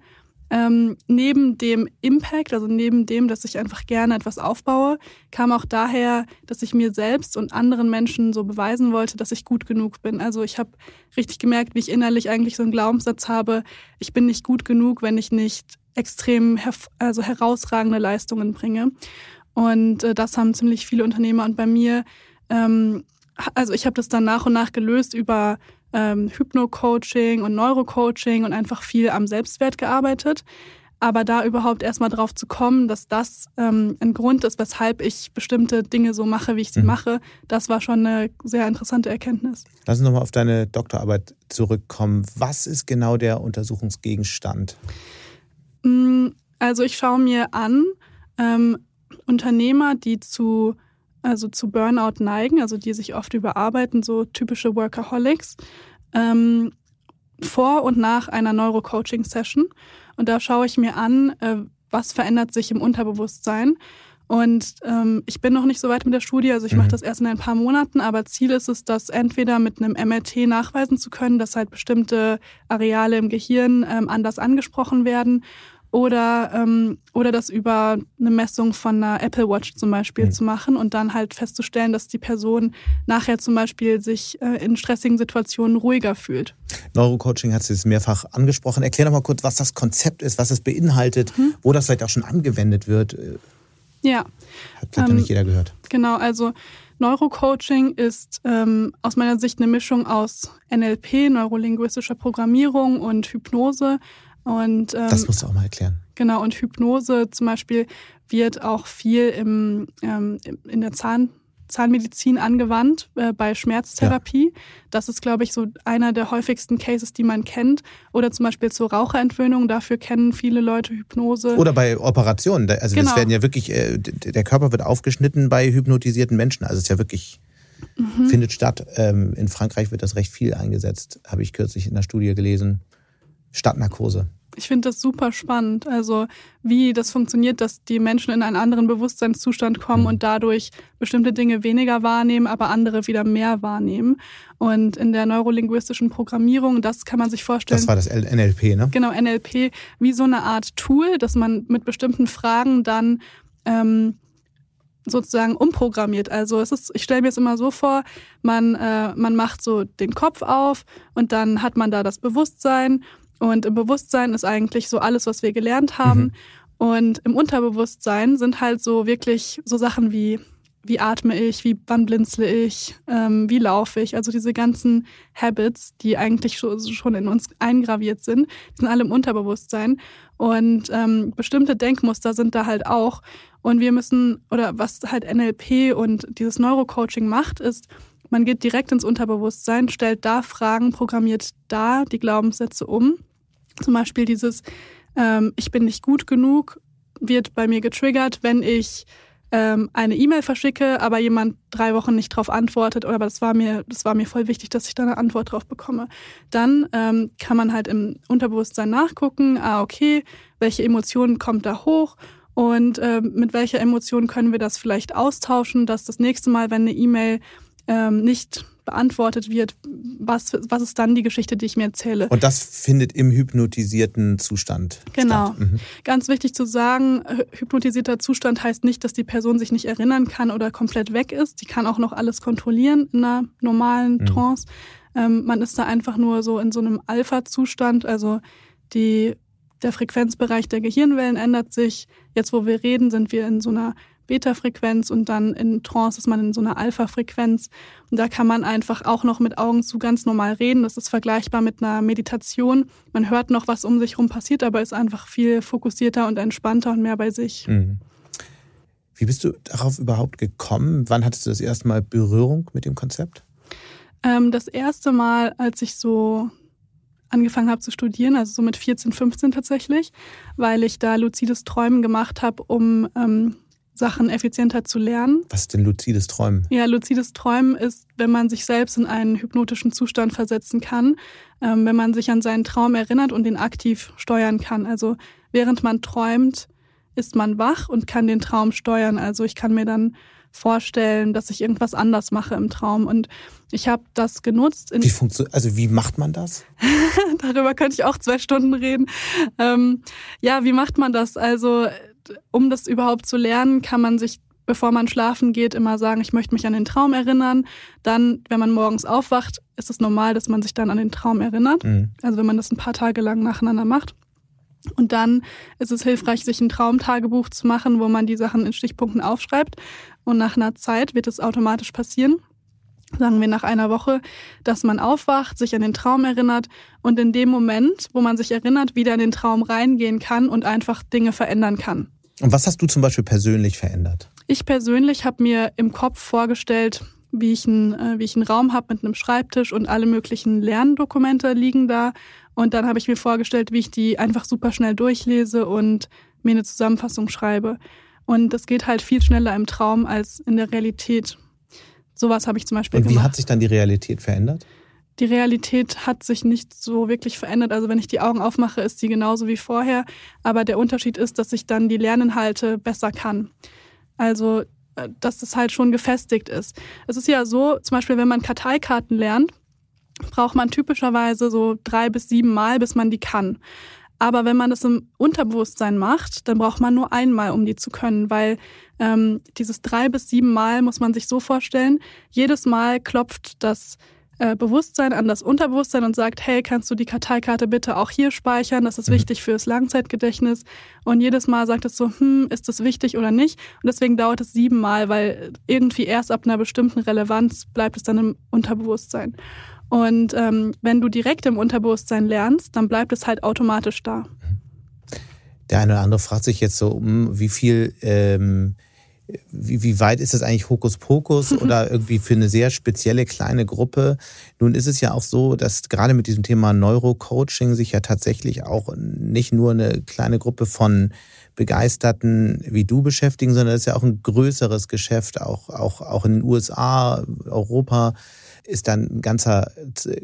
ähm, neben dem Impact, also neben dem, dass ich einfach gerne etwas aufbaue, kam auch daher, dass ich mir selbst und anderen Menschen so beweisen wollte, dass ich gut genug bin. Also ich habe richtig gemerkt, wie ich innerlich eigentlich so einen Glaubenssatz habe, ich bin nicht gut genug, wenn ich nicht extrem also herausragende Leistungen bringe. Und äh, das haben ziemlich viele Unternehmer und bei mir, ähm, also ich habe das dann nach und nach gelöst über ähm, Hypno-Coaching und Neuro-Coaching und einfach viel am Selbstwert gearbeitet. Aber da überhaupt erstmal drauf zu kommen, dass das ähm, ein Grund ist, weshalb ich bestimmte Dinge so mache, wie ich sie mhm. mache, das war schon eine sehr interessante Erkenntnis. Lass uns nochmal auf deine Doktorarbeit zurückkommen. Was ist genau der Untersuchungsgegenstand? Mm, also ich schaue mir an ähm, Unternehmer, die zu also zu Burnout neigen, also die sich oft überarbeiten, so typische Workaholics, ähm, vor und nach einer Neurocoaching-Session. Und da schaue ich mir an, äh, was verändert sich im Unterbewusstsein. Und ähm, ich bin noch nicht so weit mit der Studie, also ich mhm. mache das erst in ein paar Monaten, aber Ziel ist es, das entweder mit einem MRT nachweisen zu können, dass halt bestimmte Areale im Gehirn ähm, anders angesprochen werden oder, ähm, oder das über eine Messung von einer Apple Watch zum Beispiel mhm. zu machen und dann halt festzustellen, dass die Person nachher zum Beispiel sich äh, in stressigen Situationen ruhiger fühlt. Neurocoaching hat es mehrfach angesprochen. Erklär doch mal kurz, was das Konzept ist, was es beinhaltet, mhm. wo das vielleicht auch schon angewendet wird. Ja. Hat ähm, nicht jeder gehört. Genau, also Neurocoaching ist ähm, aus meiner Sicht eine Mischung aus NLP, neurolinguistischer Programmierung und Hypnose und, ähm, das musst du auch mal erklären. Genau, und Hypnose zum Beispiel wird auch viel im, ähm, in der Zahn, Zahnmedizin angewandt, äh, bei Schmerztherapie. Ja. Das ist, glaube ich, so einer der häufigsten Cases, die man kennt. Oder zum Beispiel zur Raucherentwöhnung, dafür kennen viele Leute Hypnose. Oder bei Operationen. Also genau. das werden ja wirklich, äh, der Körper wird aufgeschnitten bei hypnotisierten Menschen. Also es ist ja wirklich, mhm. findet statt. Ähm, in Frankreich wird das recht viel eingesetzt, habe ich kürzlich in der Studie gelesen. Stadtnarkose. Ich finde das super spannend. Also wie das funktioniert, dass die Menschen in einen anderen Bewusstseinszustand kommen mhm. und dadurch bestimmte Dinge weniger wahrnehmen, aber andere wieder mehr wahrnehmen. Und in der neurolinguistischen Programmierung, das kann man sich vorstellen. Das war das NLP, ne? Genau, NLP, wie so eine Art Tool, dass man mit bestimmten Fragen dann ähm, sozusagen umprogrammiert. Also es ist, ich stelle mir es immer so vor, man, äh, man macht so den Kopf auf und dann hat man da das Bewusstsein und im Bewusstsein ist eigentlich so alles, was wir gelernt haben. Mhm. Und im Unterbewusstsein sind halt so wirklich so Sachen wie wie atme ich, wie wann blinzle ich, ähm, wie laufe ich. Also diese ganzen Habits, die eigentlich schon in uns eingraviert sind, sind alle im Unterbewusstsein. Und ähm, bestimmte Denkmuster sind da halt auch. Und wir müssen, oder was halt NLP und dieses Neurocoaching macht, ist, man geht direkt ins Unterbewusstsein, stellt da Fragen, programmiert da die Glaubenssätze um. Zum Beispiel dieses ähm, Ich bin nicht gut genug wird bei mir getriggert, wenn ich ähm, eine E-Mail verschicke, aber jemand drei Wochen nicht darauf antwortet, oder aber das war mir, das war mir voll wichtig, dass ich da eine Antwort drauf bekomme. Dann ähm, kann man halt im Unterbewusstsein nachgucken, ah, okay, welche Emotionen kommt da hoch und ähm, mit welcher Emotion können wir das vielleicht austauschen, dass das nächste Mal, wenn eine E-Mail ähm, nicht beantwortet wird, was, was ist dann die Geschichte, die ich mir erzähle. Und das findet im hypnotisierten Zustand genau. statt. Genau. Mhm. Ganz wichtig zu sagen, hypnotisierter Zustand heißt nicht, dass die Person sich nicht erinnern kann oder komplett weg ist. Die kann auch noch alles kontrollieren in einer normalen mhm. Trance. Ähm, man ist da einfach nur so in so einem Alpha-Zustand, also die, der Frequenzbereich der Gehirnwellen ändert sich. Jetzt, wo wir reden, sind wir in so einer Beta-Frequenz und dann in Trance ist man in so einer Alpha-Frequenz. Und da kann man einfach auch noch mit Augen zu ganz normal reden. Das ist vergleichbar mit einer Meditation. Man hört noch, was um sich herum passiert, aber ist einfach viel fokussierter und entspannter und mehr bei sich. Mhm. Wie bist du darauf überhaupt gekommen? Wann hattest du das erste Mal Berührung mit dem Konzept? Ähm, das erste Mal, als ich so angefangen habe zu studieren, also so mit 14, 15 tatsächlich, weil ich da luzides Träumen gemacht habe, um ähm, Sachen effizienter zu lernen. Was ist denn luzides Träumen? Ja, luzides Träumen ist, wenn man sich selbst in einen hypnotischen Zustand versetzen kann, ähm, wenn man sich an seinen Traum erinnert und den aktiv steuern kann. Also während man träumt, ist man wach und kann den Traum steuern. Also ich kann mir dann vorstellen, dass ich irgendwas anders mache im Traum. Und ich habe das genutzt. wie funktioniert, also wie macht man das? Darüber könnte ich auch zwei Stunden reden. Ähm, ja, wie macht man das? Also um das überhaupt zu lernen, kann man sich, bevor man schlafen geht, immer sagen, ich möchte mich an den Traum erinnern. Dann, wenn man morgens aufwacht, ist es normal, dass man sich dann an den Traum erinnert. Mhm. Also wenn man das ein paar Tage lang nacheinander macht. Und dann ist es hilfreich, sich ein Traumtagebuch zu machen, wo man die Sachen in Stichpunkten aufschreibt. Und nach einer Zeit wird es automatisch passieren, sagen wir nach einer Woche, dass man aufwacht, sich an den Traum erinnert und in dem Moment, wo man sich erinnert, wieder in den Traum reingehen kann und einfach Dinge verändern kann. Und was hast du zum Beispiel persönlich verändert? Ich persönlich habe mir im Kopf vorgestellt, wie ich, ein, äh, wie ich einen Raum habe mit einem Schreibtisch und alle möglichen Lerndokumente liegen da. Und dann habe ich mir vorgestellt, wie ich die einfach super schnell durchlese und mir eine Zusammenfassung schreibe. Und das geht halt viel schneller im Traum als in der Realität. Sowas habe ich zum Beispiel Und wie gemacht. hat sich dann die Realität verändert? Die Realität hat sich nicht so wirklich verändert. Also wenn ich die Augen aufmache, ist sie genauso wie vorher. Aber der Unterschied ist, dass ich dann die Lerninhalte besser kann. Also äh, dass das halt schon gefestigt ist. Es ist ja so, zum Beispiel, wenn man Karteikarten lernt, braucht man typischerweise so drei bis sieben Mal, bis man die kann. Aber wenn man das im Unterbewusstsein macht, dann braucht man nur einmal, um die zu können, weil ähm, dieses drei bis sieben Mal muss man sich so vorstellen, jedes Mal klopft das äh, Bewusstsein an das Unterbewusstsein und sagt, hey, kannst du die Karteikarte bitte auch hier speichern? Das ist mhm. wichtig fürs Langzeitgedächtnis. Und jedes Mal sagt es so, hm, ist das wichtig oder nicht? Und deswegen dauert es siebenmal, weil irgendwie erst ab einer bestimmten Relevanz bleibt es dann im Unterbewusstsein. Und ähm, wenn du direkt im Unterbewusstsein lernst, dann bleibt es halt automatisch da. Der eine oder andere fragt sich jetzt so, hm, wie viel ähm, wie, wie weit ist das eigentlich Hokuspokus oder irgendwie für eine sehr spezielle kleine Gruppe? Nun ist es ja auch so, dass gerade mit diesem Thema Neurocoaching sich ja tatsächlich auch nicht nur eine kleine Gruppe von Begeisterten wie du beschäftigen, sondern es ist ja auch ein größeres Geschäft, auch, auch, auch in den USA, Europa ist dann ein ganzer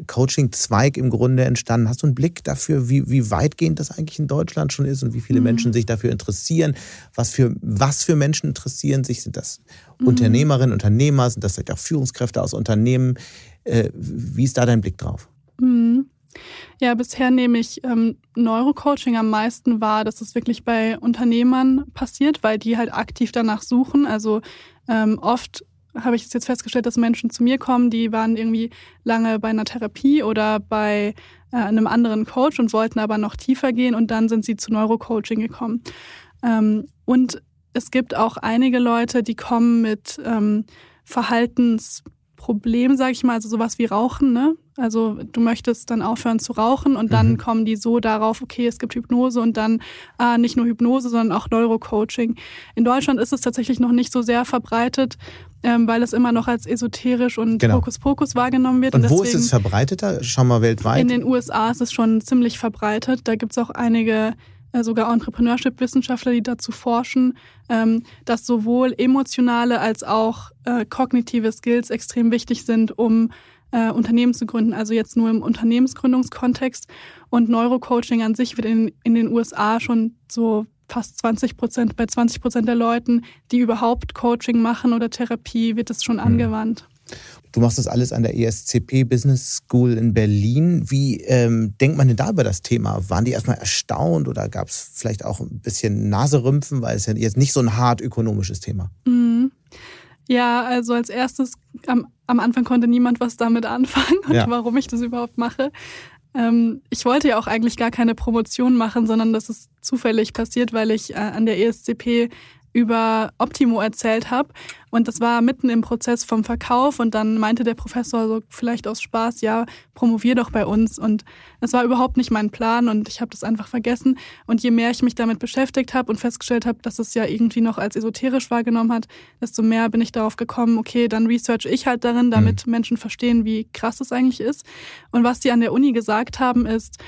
Coaching-Zweig im Grunde entstanden. Hast du einen Blick dafür, wie, wie weitgehend das eigentlich in Deutschland schon ist und wie viele mhm. Menschen sich dafür interessieren? Was für, was für Menschen interessieren sich? Sind das mhm. Unternehmerinnen, Unternehmer? Sind das vielleicht auch Führungskräfte aus Unternehmen? Äh, wie ist da dein Blick drauf? Mhm. Ja, bisher nehme ich ähm, Neurocoaching am meisten wahr, dass es wirklich bei Unternehmern passiert, weil die halt aktiv danach suchen. Also ähm, oft habe ich jetzt festgestellt, dass Menschen zu mir kommen, die waren irgendwie lange bei einer Therapie oder bei äh, einem anderen Coach und wollten aber noch tiefer gehen und dann sind sie zu Neurocoaching gekommen. Ähm, und es gibt auch einige Leute, die kommen mit ähm, Verhaltensproblemen, sage ich mal, also sowas wie Rauchen. Ne? Also du möchtest dann aufhören zu rauchen und dann mhm. kommen die so darauf, okay, es gibt Hypnose und dann äh, nicht nur Hypnose, sondern auch Neurocoaching. In Deutschland ist es tatsächlich noch nicht so sehr verbreitet, ähm, weil es immer noch als esoterisch und genau. Hokuspokus wahrgenommen wird. Und, und wo ist es verbreiteter? Schau mal weltweit. In den USA ist es schon ziemlich verbreitet. Da gibt es auch einige sogar Entrepreneurship-Wissenschaftler, die dazu forschen, ähm, dass sowohl emotionale als auch äh, kognitive Skills extrem wichtig sind, um äh, Unternehmen zu gründen, also jetzt nur im Unternehmensgründungskontext. Und Neurocoaching an sich wird in, in den USA schon so fast 20 Prozent, bei 20 Prozent der Leuten, die überhaupt Coaching machen oder Therapie, wird es schon mhm. angewandt. Du machst das alles an der ESCP Business School in Berlin. Wie ähm, denkt man denn da über das Thema? Waren die erstmal erstaunt oder gab es vielleicht auch ein bisschen Naserümpfen, weil es ja jetzt nicht so ein hart ökonomisches Thema? Mhm. Ja, also als erstes, am, am Anfang konnte niemand was damit anfangen und ja. warum ich das überhaupt mache. Ähm, ich wollte ja auch eigentlich gar keine Promotion machen, sondern das ist zufällig passiert, weil ich äh, an der ESCP über Optimo erzählt habe. Und das war mitten im Prozess vom Verkauf. Und dann meinte der Professor so vielleicht aus Spaß, ja, promovier doch bei uns. Und das war überhaupt nicht mein Plan und ich habe das einfach vergessen. Und je mehr ich mich damit beschäftigt habe und festgestellt habe, dass es ja irgendwie noch als esoterisch wahrgenommen hat, desto mehr bin ich darauf gekommen, okay, dann research ich halt darin, damit mhm. Menschen verstehen, wie krass es eigentlich ist. Und was die an der Uni gesagt haben, ist,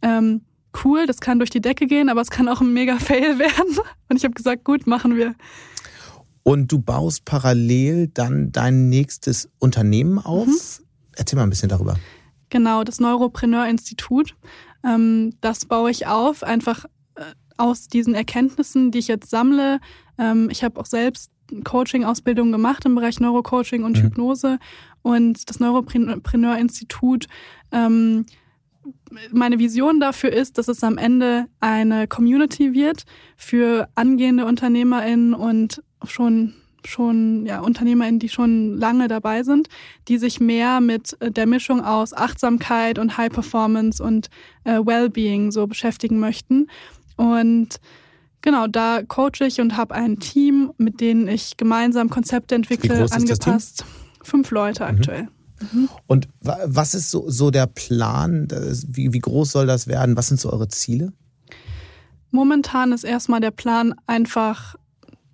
ähm, cool, das kann durch die Decke gehen, aber es kann auch ein mega Fail werden. Und ich habe gesagt, gut, machen wir. Und du baust parallel dann dein nächstes Unternehmen auf. Mhm. Erzähl mal ein bisschen darüber. Genau, das Neuropreneur-Institut. Ähm, das baue ich auf, einfach äh, aus diesen Erkenntnissen, die ich jetzt sammle. Ähm, ich habe auch selbst Coaching-Ausbildung gemacht im Bereich Neurocoaching und mhm. Hypnose. Und das Neuropreneur-Institut ähm, meine Vision dafür ist, dass es am Ende eine Community wird für angehende UnternehmerInnen und schon schon ja UnternehmerInnen, die schon lange dabei sind, die sich mehr mit äh, der Mischung aus Achtsamkeit und High Performance und äh, Wellbeing so beschäftigen möchten. Und genau, da coache ich und habe ein Team, mit denen ich gemeinsam Konzepte entwickle, angepasst. Fünf Leute mhm. aktuell. Mhm. Und was ist so, so der Plan? Wie, wie groß soll das werden? Was sind so eure Ziele? Momentan ist erstmal der Plan, einfach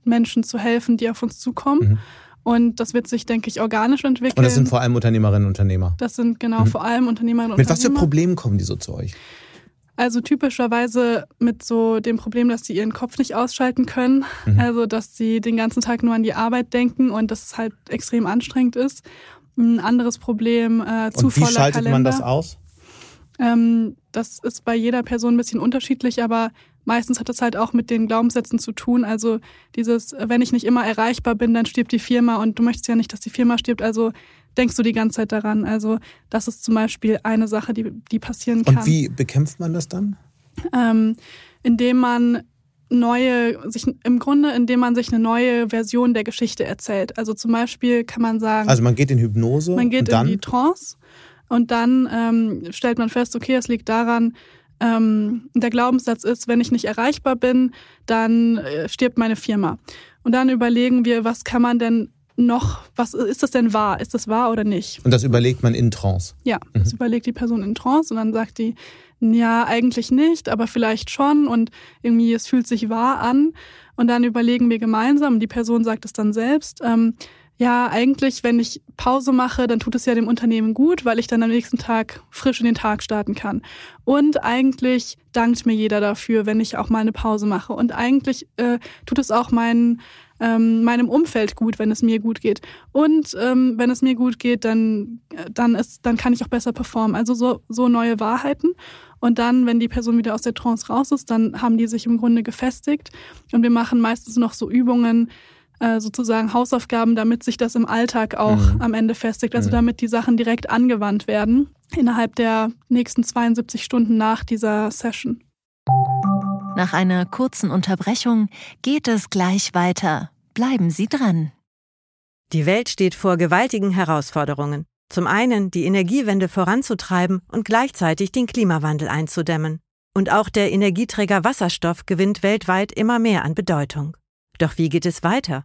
Menschen zu helfen, die auf uns zukommen. Mhm. Und das wird sich, denke ich, organisch entwickeln. Und das sind vor allem Unternehmerinnen und Unternehmer. Das sind genau mhm. vor allem Unternehmerinnen und Unternehmer. Mit was für Problemen kommen die so zu euch? Also typischerweise mit so dem Problem, dass sie ihren Kopf nicht ausschalten können. Mhm. Also dass sie den ganzen Tag nur an die Arbeit denken und dass es halt extrem anstrengend ist. Ein anderes Problem, äh, zu Und wie schaltet Kalender. man das aus? Ähm, das ist bei jeder Person ein bisschen unterschiedlich, aber meistens hat das halt auch mit den Glaubenssätzen zu tun. Also dieses, wenn ich nicht immer erreichbar bin, dann stirbt die Firma und du möchtest ja nicht, dass die Firma stirbt, also denkst du die ganze Zeit daran. Also das ist zum Beispiel eine Sache, die, die passieren kann. Und wie bekämpft man das dann? Ähm, indem man neue, sich im Grunde, indem man sich eine neue Version der Geschichte erzählt. Also zum Beispiel kann man sagen. Also man geht in Hypnose. Man geht in die Trance und dann ähm, stellt man fest, okay, es liegt daran, ähm, der Glaubenssatz ist, wenn ich nicht erreichbar bin, dann äh, stirbt meine Firma. Und dann überlegen wir, was kann man denn noch, was ist das denn wahr? Ist das wahr oder nicht? Und das überlegt man in Trance? Ja, das mhm. überlegt die Person in Trance und dann sagt die, ja, eigentlich nicht, aber vielleicht schon und irgendwie es fühlt sich wahr an. Und dann überlegen wir gemeinsam, die Person sagt es dann selbst, ähm, ja, eigentlich, wenn ich Pause mache, dann tut es ja dem Unternehmen gut, weil ich dann am nächsten Tag frisch in den Tag starten kann. Und eigentlich dankt mir jeder dafür, wenn ich auch mal eine Pause mache. Und eigentlich äh, tut es auch meinen ähm, meinem Umfeld gut, wenn es mir gut geht. Und ähm, wenn es mir gut geht, dann, äh, dann, ist, dann kann ich auch besser performen. Also so, so neue Wahrheiten. Und dann, wenn die Person wieder aus der Trance raus ist, dann haben die sich im Grunde gefestigt. Und wir machen meistens noch so Übungen, äh, sozusagen Hausaufgaben, damit sich das im Alltag auch mhm. am Ende festigt. Also mhm. damit die Sachen direkt angewandt werden innerhalb der nächsten 72 Stunden nach dieser Session. Nach einer kurzen Unterbrechung geht es gleich weiter. Bleiben Sie dran. Die Welt steht vor gewaltigen Herausforderungen. Zum einen die Energiewende voranzutreiben und gleichzeitig den Klimawandel einzudämmen. Und auch der Energieträger Wasserstoff gewinnt weltweit immer mehr an Bedeutung. Doch wie geht es weiter?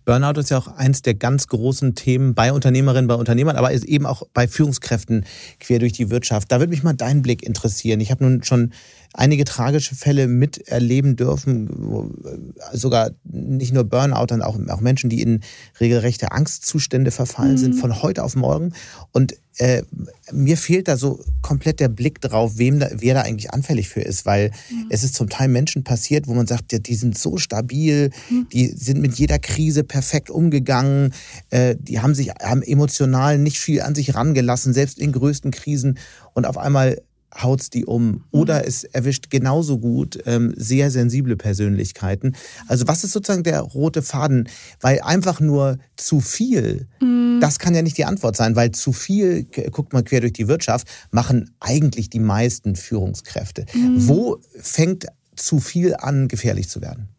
Burnout ist ja auch eins der ganz großen Themen bei Unternehmerinnen, bei Unternehmern, aber eben auch bei Führungskräften quer durch die Wirtschaft. Da würde mich mal dein Blick interessieren. Ich habe nun schon einige tragische Fälle miterleben dürfen, sogar nicht nur Burnout, sondern auch, auch Menschen, die in regelrechte Angstzustände verfallen mhm. sind von heute auf morgen. Und äh, mir fehlt da so komplett der Blick drauf, wem da, wer da eigentlich anfällig für ist, weil mhm. es ist zum Teil Menschen passiert, wo man sagt, ja, die sind so stabil, mhm. die sind mit jeder Krise perfekt umgegangen, äh, die haben sich haben emotional nicht viel an sich rangelassen, selbst in größten Krisen und auf einmal haut's die um. Oder mhm. es erwischt genauso gut ähm, sehr sensible Persönlichkeiten. Also was ist sozusagen der rote Faden? Weil einfach nur zu viel, mhm. das kann ja nicht die Antwort sein, weil zu viel, guckt mal quer durch die Wirtschaft, machen eigentlich die meisten Führungskräfte. Mhm. Wo fängt zu viel an, gefährlich zu werden?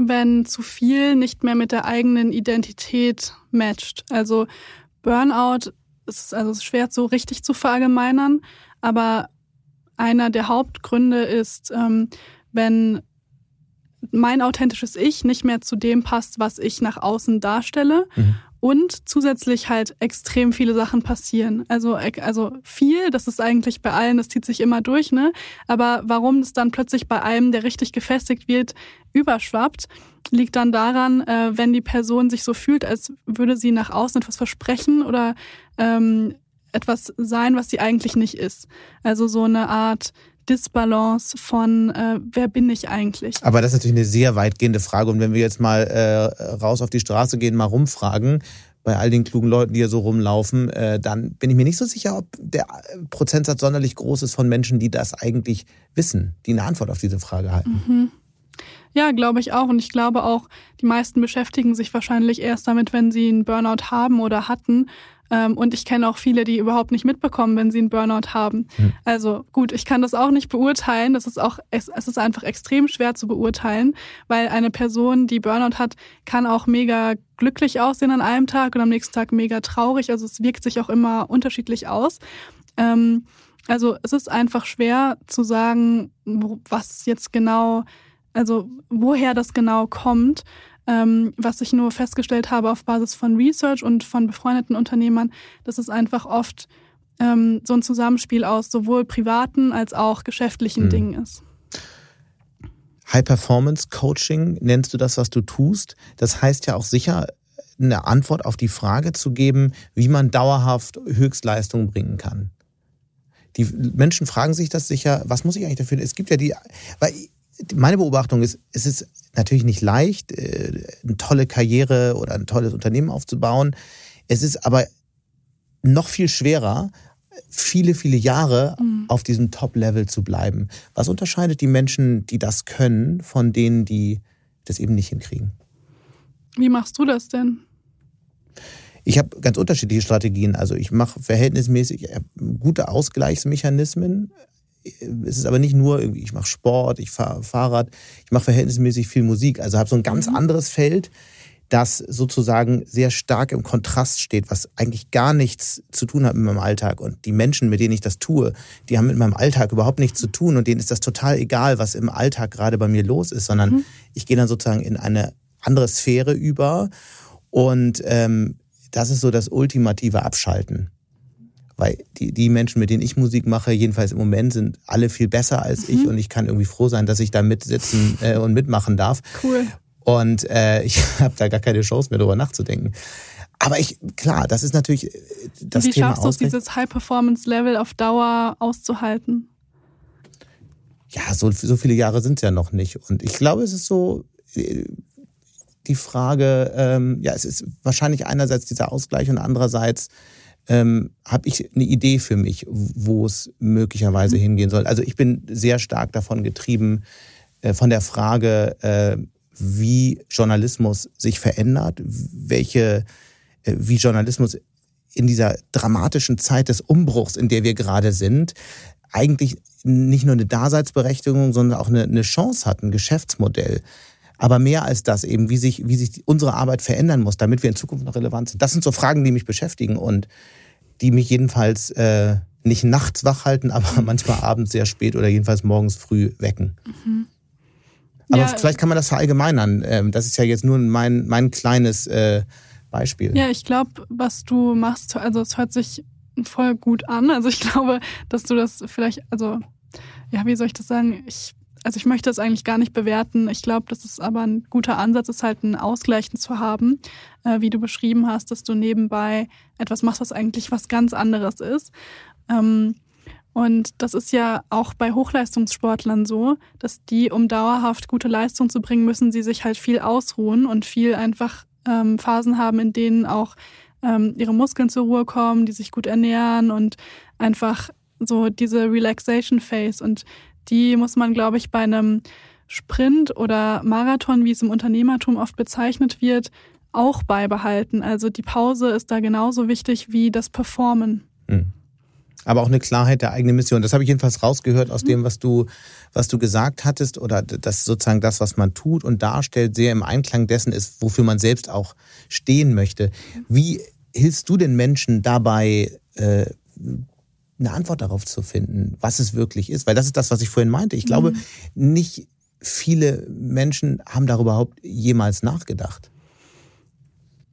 Wenn zu viel nicht mehr mit der eigenen Identität matcht. Also Burnout ist also schwer so richtig zu verallgemeinern, aber einer der Hauptgründe ist, ähm, wenn mein authentisches Ich nicht mehr zu dem passt, was ich nach außen darstelle. Mhm. Und zusätzlich halt extrem viele Sachen passieren. Also, also viel, das ist eigentlich bei allen, das zieht sich immer durch, ne? Aber warum es dann plötzlich bei einem, der richtig gefestigt wird, überschwappt, liegt dann daran, äh, wenn die Person sich so fühlt, als würde sie nach außen etwas versprechen oder ähm, etwas sein, was sie eigentlich nicht ist. Also so eine Art Disbalance von, äh, wer bin ich eigentlich? Aber das ist natürlich eine sehr weitgehende Frage. Und wenn wir jetzt mal äh, raus auf die Straße gehen, mal rumfragen, bei all den klugen Leuten, die hier so rumlaufen, äh, dann bin ich mir nicht so sicher, ob der Prozentsatz sonderlich groß ist von Menschen, die das eigentlich wissen, die eine Antwort auf diese Frage halten. Mhm. Ja, glaube ich auch. Und ich glaube auch, die meisten beschäftigen sich wahrscheinlich erst damit, wenn sie einen Burnout haben oder hatten. Ähm, und ich kenne auch viele, die überhaupt nicht mitbekommen, wenn sie einen Burnout haben. Mhm. Also gut, ich kann das auch nicht beurteilen. Das ist auch, es, es ist einfach extrem schwer zu beurteilen, weil eine Person, die Burnout hat, kann auch mega glücklich aussehen an einem Tag und am nächsten Tag mega traurig. Also es wirkt sich auch immer unterschiedlich aus. Ähm, also es ist einfach schwer zu sagen, was jetzt genau, also woher das genau kommt. Ähm, was ich nur festgestellt habe auf Basis von Research und von befreundeten Unternehmern, dass es einfach oft ähm, so ein Zusammenspiel aus sowohl privaten als auch geschäftlichen mhm. Dingen ist. High Performance Coaching nennst du das, was du tust. Das heißt ja auch sicher, eine Antwort auf die Frage zu geben, wie man dauerhaft Höchstleistung bringen kann. Die Menschen fragen sich das sicher, was muss ich eigentlich dafür? Es gibt ja die, weil meine Beobachtung ist, es ist natürlich nicht leicht, äh, eine tolle Karriere oder ein tolles Unternehmen aufzubauen. Es ist aber noch viel schwerer, viele, viele Jahre mhm. auf diesem Top-Level zu bleiben. Was unterscheidet die Menschen, die das können, von denen, die das eben nicht hinkriegen? Wie machst du das denn? Ich habe ganz unterschiedliche Strategien. Also ich mache verhältnismäßig gute Ausgleichsmechanismen es ist aber nicht nur irgendwie, ich mache Sport, ich fahre Fahrrad, ich mache verhältnismäßig viel Musik. Also habe so ein ganz mhm. anderes Feld, das sozusagen sehr stark im Kontrast steht, was eigentlich gar nichts zu tun hat mit meinem Alltag. Und die Menschen, mit denen ich das tue, die haben mit meinem Alltag überhaupt nichts zu tun und denen ist das total egal, was im Alltag gerade bei mir los ist, sondern mhm. ich gehe dann sozusagen in eine andere Sphäre über und ähm, das ist so das ultimative Abschalten. Weil die, die Menschen, mit denen ich Musik mache, jedenfalls im Moment, sind alle viel besser als mhm. ich und ich kann irgendwie froh sein, dass ich da mitsitzen äh, und mitmachen darf. Cool. Und äh, ich habe da gar keine Chance mehr, darüber nachzudenken. Aber ich, klar, das ist natürlich äh, das Wie Thema. Wie schaffst du es, dieses High-Performance-Level auf Dauer auszuhalten? Ja, so, so viele Jahre sind es ja noch nicht. Und ich glaube, es ist so äh, die Frage, ähm, ja, es ist wahrscheinlich einerseits dieser Ausgleich und andererseits ähm, habe ich eine Idee für mich, wo es möglicherweise mhm. hingehen soll. Also ich bin sehr stark davon getrieben, äh, von der Frage, äh, wie Journalismus sich verändert, welche, äh, wie Journalismus in dieser dramatischen Zeit des Umbruchs, in der wir gerade sind, eigentlich nicht nur eine Daseinsberechtigung, sondern auch eine, eine Chance hat, ein Geschäftsmodell. Aber mehr als das eben, wie sich, wie sich unsere Arbeit verändern muss, damit wir in Zukunft noch relevant sind. Das sind so Fragen, die mich beschäftigen und die mich jedenfalls äh, nicht nachts wach halten, aber manchmal abends sehr spät oder jedenfalls morgens früh wecken. Mhm. Aber ja, vielleicht kann man das verallgemeinern. Ähm, das ist ja jetzt nur mein, mein kleines äh, Beispiel. Ja, ich glaube, was du machst, also es hört sich voll gut an. Also ich glaube, dass du das vielleicht, also ja, wie soll ich das sagen? Ich, also ich möchte das eigentlich gar nicht bewerten. Ich glaube, dass es aber ein guter Ansatz ist, halt ein Ausgleichen zu haben, äh, wie du beschrieben hast, dass du nebenbei etwas machst, was eigentlich was ganz anderes ist. Ähm, und das ist ja auch bei Hochleistungssportlern so, dass die, um dauerhaft gute Leistung zu bringen, müssen sie sich halt viel ausruhen und viel einfach ähm, Phasen haben, in denen auch ähm, ihre Muskeln zur Ruhe kommen, die sich gut ernähren und einfach so diese Relaxation Phase. Und die muss man, glaube ich, bei einem Sprint oder Marathon, wie es im Unternehmertum oft bezeichnet wird, auch beibehalten. Also die Pause ist da genauso wichtig wie das Performen. Mhm aber auch eine Klarheit der eigenen Mission. Das habe ich jedenfalls rausgehört aus mhm. dem, was du, was du gesagt hattest, oder das sozusagen das, was man tut und darstellt, sehr im Einklang dessen ist, wofür man selbst auch stehen möchte. Wie hilfst du den Menschen dabei, äh, eine Antwort darauf zu finden, was es wirklich ist? Weil das ist das, was ich vorhin meinte. Ich glaube, mhm. nicht viele Menschen haben darüber überhaupt jemals nachgedacht.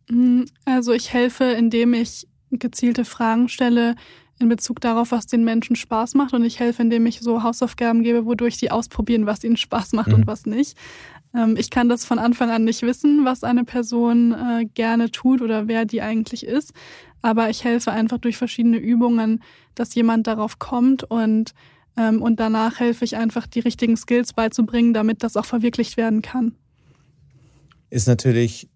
Mhm. Also ich helfe, indem ich gezielte Fragen stelle, in Bezug darauf, was den Menschen Spaß macht. Und ich helfe, indem ich so Hausaufgaben gebe, wodurch sie ausprobieren, was ihnen Spaß macht mhm. und was nicht. Ähm, ich kann das von Anfang an nicht wissen, was eine Person äh, gerne tut oder wer die eigentlich ist. Aber ich helfe einfach durch verschiedene Übungen, dass jemand darauf kommt und ähm, und danach helfe ich einfach, die richtigen Skills beizubringen, damit das auch verwirklicht werden kann. Ist natürlich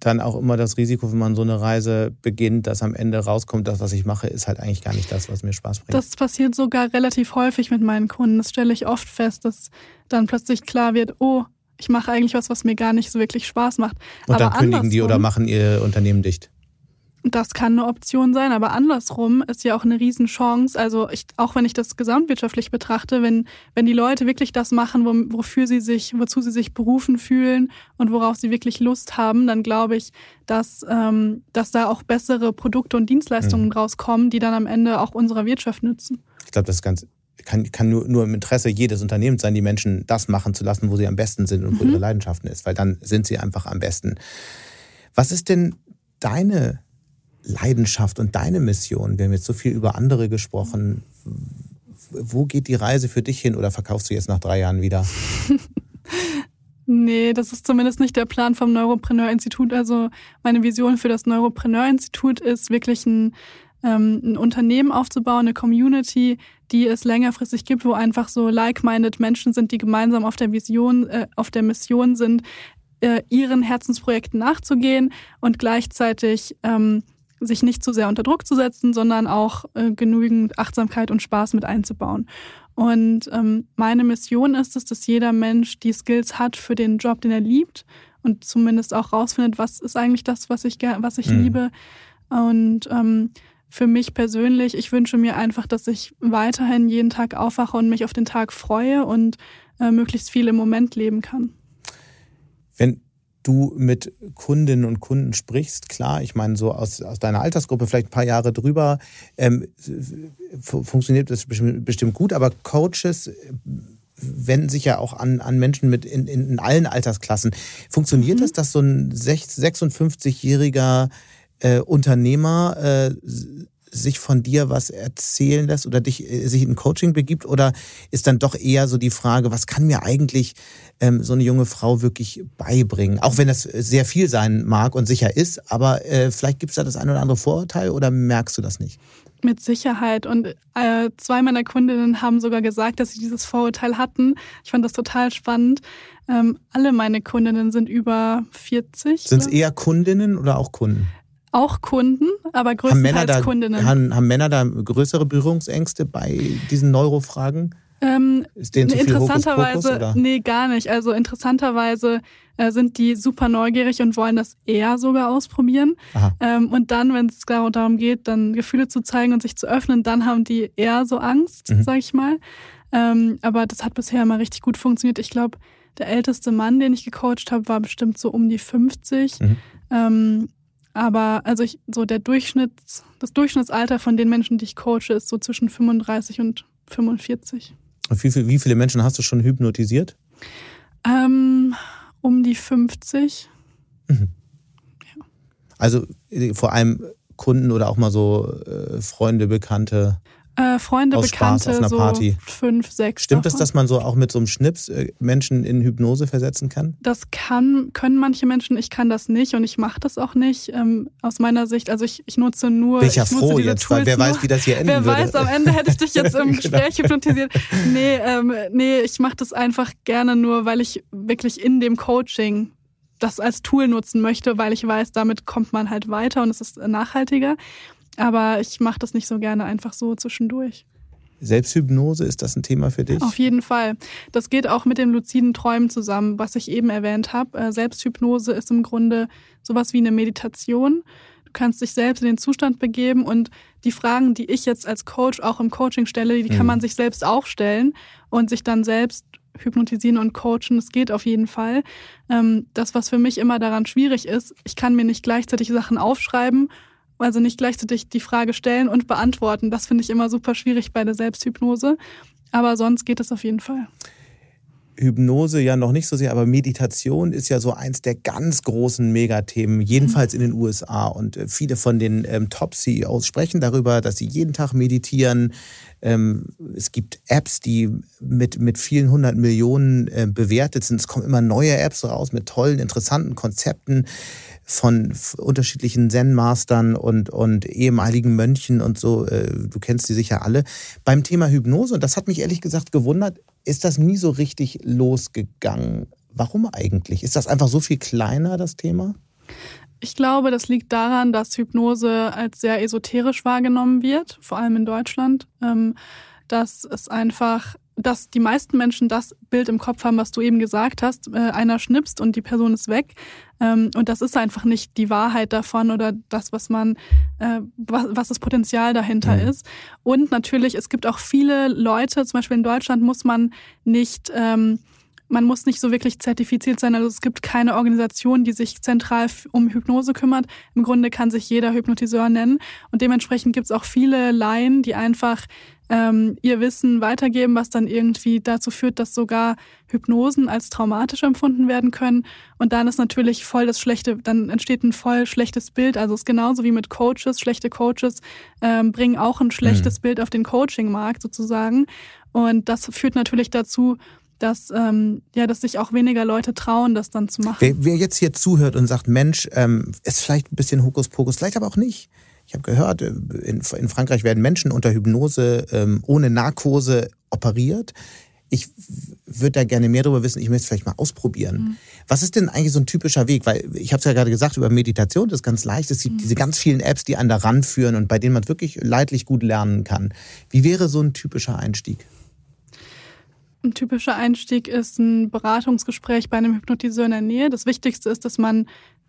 dann auch immer das Risiko, wenn man so eine Reise beginnt, dass am Ende rauskommt, das, was ich mache, ist halt eigentlich gar nicht das, was mir Spaß bringt. Das passiert sogar relativ häufig mit meinen Kunden. Das stelle ich oft fest, dass dann plötzlich klar wird, oh, ich mache eigentlich was, was mir gar nicht so wirklich Spaß macht. Und dann Aber kündigen die oder machen ihr Unternehmen dicht. Das kann eine Option sein, aber andersrum ist ja auch eine Riesenchance. Also ich, auch wenn ich das gesamtwirtschaftlich betrachte, wenn, wenn die Leute wirklich das machen, wo, wofür sie sich, wozu sie sich berufen fühlen und worauf sie wirklich Lust haben, dann glaube ich, dass, ähm, dass da auch bessere Produkte und Dienstleistungen mhm. draus kommen, die dann am Ende auch unserer Wirtschaft nützen. Ich glaube, das ist ganz kann, kann nur, nur im Interesse jedes Unternehmens sein, die Menschen das machen zu lassen, wo sie am besten sind und wo mhm. ihre Leidenschaften ist, weil dann sind sie einfach am besten. Was ist denn deine Leidenschaft und deine Mission? Wir haben jetzt so viel über andere gesprochen. Wo geht die Reise für dich hin oder verkaufst du jetzt nach drei Jahren wieder? nee, das ist zumindest nicht der Plan vom Neuropreneur-Institut. Also meine Vision für das Neuropreneur-Institut ist wirklich ein, ähm, ein Unternehmen aufzubauen, eine Community, die es längerfristig gibt, wo einfach so like-minded Menschen sind, die gemeinsam auf der Vision, äh, auf der Mission sind, äh, ihren Herzensprojekten nachzugehen und gleichzeitig ähm, sich nicht zu sehr unter Druck zu setzen, sondern auch äh, genügend Achtsamkeit und Spaß mit einzubauen. Und ähm, meine Mission ist es, dass jeder Mensch die Skills hat für den Job, den er liebt und zumindest auch rausfindet, was ist eigentlich das, was ich, was ich mhm. liebe. Und ähm, für mich persönlich, ich wünsche mir einfach, dass ich weiterhin jeden Tag aufwache und mich auf den Tag freue und äh, möglichst viel im Moment leben kann. Wenn du mit Kundinnen und Kunden sprichst, klar, ich meine, so aus, aus deiner Altersgruppe vielleicht ein paar Jahre drüber, ähm, funktioniert das bestimmt gut, aber Coaches wenden sich ja auch an, an Menschen mit in, in, in allen Altersklassen. Funktioniert mhm. das, dass so ein 56-jähriger äh, Unternehmer äh, sich von dir was erzählen lässt oder dich äh, sich in Coaching begibt? Oder ist dann doch eher so die Frage, was kann mir eigentlich ähm, so eine junge Frau wirklich beibringen? Auch wenn das sehr viel sein mag und sicher ist, aber äh, vielleicht gibt es da das ein oder andere Vorurteil oder merkst du das nicht? Mit Sicherheit. Und äh, zwei meiner Kundinnen haben sogar gesagt, dass sie dieses Vorurteil hatten. Ich fand das total spannend. Ähm, alle meine Kundinnen sind über 40. Sind es eher Kundinnen oder auch Kunden? Auch Kunden, aber größtenteils haben da, Kundinnen. Haben, haben Männer da größere Berührungsängste bei diesen Neurofragen? Ähm, ist denen zu viel interessanterweise, Hokuspokus, nee, gar nicht. Also interessanterweise äh, sind die super neugierig und wollen das eher sogar ausprobieren. Ähm, und dann, wenn es darum geht, dann Gefühle zu zeigen und sich zu öffnen, dann haben die eher so Angst, mhm. sag ich mal. Ähm, aber das hat bisher immer richtig gut funktioniert. Ich glaube, der älteste Mann, den ich gecoacht habe, war bestimmt so um die 50. Mhm. Ähm, aber also ich, so der Durchschnitts, das Durchschnittsalter von den Menschen, die ich coache, ist so zwischen 35 und 45. Und wie, viel, wie viele Menschen hast du schon hypnotisiert? Ähm, um die 50. Mhm. Ja. Also äh, vor allem Kunden oder auch mal so äh, Freunde, Bekannte. Äh, Freunde, Aus Bekannte, Spaß, auf einer so Party. fünf, sechs. Stimmt davon. es, dass man so auch mit so einem Schnips äh, Menschen in Hypnose versetzen kann? Das kann, können manche Menschen, ich kann das nicht und ich mache das auch nicht. Ähm, aus meiner Sicht, also ich, ich nutze nur. Bin ich ja ich froh jetzt, weil wer nur, weiß, wie das hier enden Wer würde. weiß, am Ende hätte ich dich jetzt im Genau. Gespräch hypnotisiert. Nee, ähm, nee, ich mache das einfach gerne nur, weil ich wirklich in dem Coaching das als Tool nutzen möchte, weil ich weiß, damit kommt man halt weiter und es ist nachhaltiger. Aber ich mache das nicht so gerne einfach so zwischendurch. Selbsthypnose, ist das ein Thema für dich? Auf jeden Fall. Das geht auch mit dem luziden Träumen zusammen, was ich eben erwähnt habe. Äh, Selbsthypnose ist im Grunde sowas wie eine Meditation. Du kannst dich selbst in den Zustand begeben und die Fragen, die ich jetzt als Coach auch im Coaching stelle, die kann Mhm. man sich selbst auch stellen und sich dann selbst hypnotisieren und coachen. Das geht auf jeden Fall. Ähm, Das, was für mich immer daran schwierig ist, ich kann mir nicht gleichzeitig Sachen aufschreiben also nicht gleichzeitig die Frage stellen und beantworten. Das finde ich immer super schwierig bei der Selbsthypnose. Aber sonst geht es auf jeden Fall. Hypnose ja noch nicht so sehr, aber Meditation ist ja so eins der ganz großen Megathemen, jedenfalls in den USA. Und äh, viele von den ähm, Top-CEOs sprechen darüber, dass sie jeden Tag meditieren. Ähm, es gibt Apps, die mit, mit vielen hundert Millionen äh, bewertet sind. Es kommen immer neue Apps raus mit tollen, interessanten Konzepten von unterschiedlichen Zen-Mastern und, und ehemaligen Mönchen und so. Äh, du kennst die sicher alle. Beim Thema Hypnose, und das hat mich ehrlich gesagt gewundert, ist das nie so richtig losgegangen. Warum eigentlich? Ist das einfach so viel kleiner, das Thema? Ich glaube, das liegt daran, dass Hypnose als sehr esoterisch wahrgenommen wird, vor allem in Deutschland. Ähm, Dass es einfach, dass die meisten Menschen das Bild im Kopf haben, was du eben gesagt hast. Äh, Einer schnipst und die Person ist weg. Ähm, Und das ist einfach nicht die Wahrheit davon oder das, was man, äh, was, was das Potenzial dahinter Mhm. ist. Und natürlich, es gibt auch viele Leute, zum Beispiel in Deutschland muss man nicht, ähm, man muss nicht so wirklich zertifiziert sein. Also es gibt keine Organisation, die sich zentral um Hypnose kümmert. Im Grunde kann sich jeder Hypnotiseur nennen. Und dementsprechend gibt es auch viele Laien, die einfach ähm, ihr Wissen weitergeben, was dann irgendwie dazu führt, dass sogar Hypnosen als traumatisch empfunden werden können. Und dann ist natürlich voll das schlechte, dann entsteht ein voll schlechtes Bild. Also es ist genauso wie mit Coaches. Schlechte Coaches ähm, bringen auch ein schlechtes Bild auf den Coaching-Markt sozusagen. Und das führt natürlich dazu, dass, ähm, ja, dass sich auch weniger Leute trauen, das dann zu machen. Wer, wer jetzt hier zuhört und sagt, Mensch, ähm, ist vielleicht ein bisschen Hokuspokus, vielleicht aber auch nicht. Ich habe gehört, äh, in, in Frankreich werden Menschen unter Hypnose ähm, ohne Narkose operiert. Ich würde da gerne mehr darüber wissen. Ich möchte es vielleicht mal ausprobieren. Mhm. Was ist denn eigentlich so ein typischer Weg? Weil ich habe es ja gerade gesagt, über Meditation, das ist ganz leicht. Es Mhm. gibt diese ganz vielen Apps, die einen da ranführen und bei denen man wirklich leidlich gut lernen kann. Wie wäre so ein typischer Einstieg? Ein typischer Einstieg ist ein Beratungsgespräch bei einem Hypnotiseur in der Nähe. Das Wichtigste ist, dass man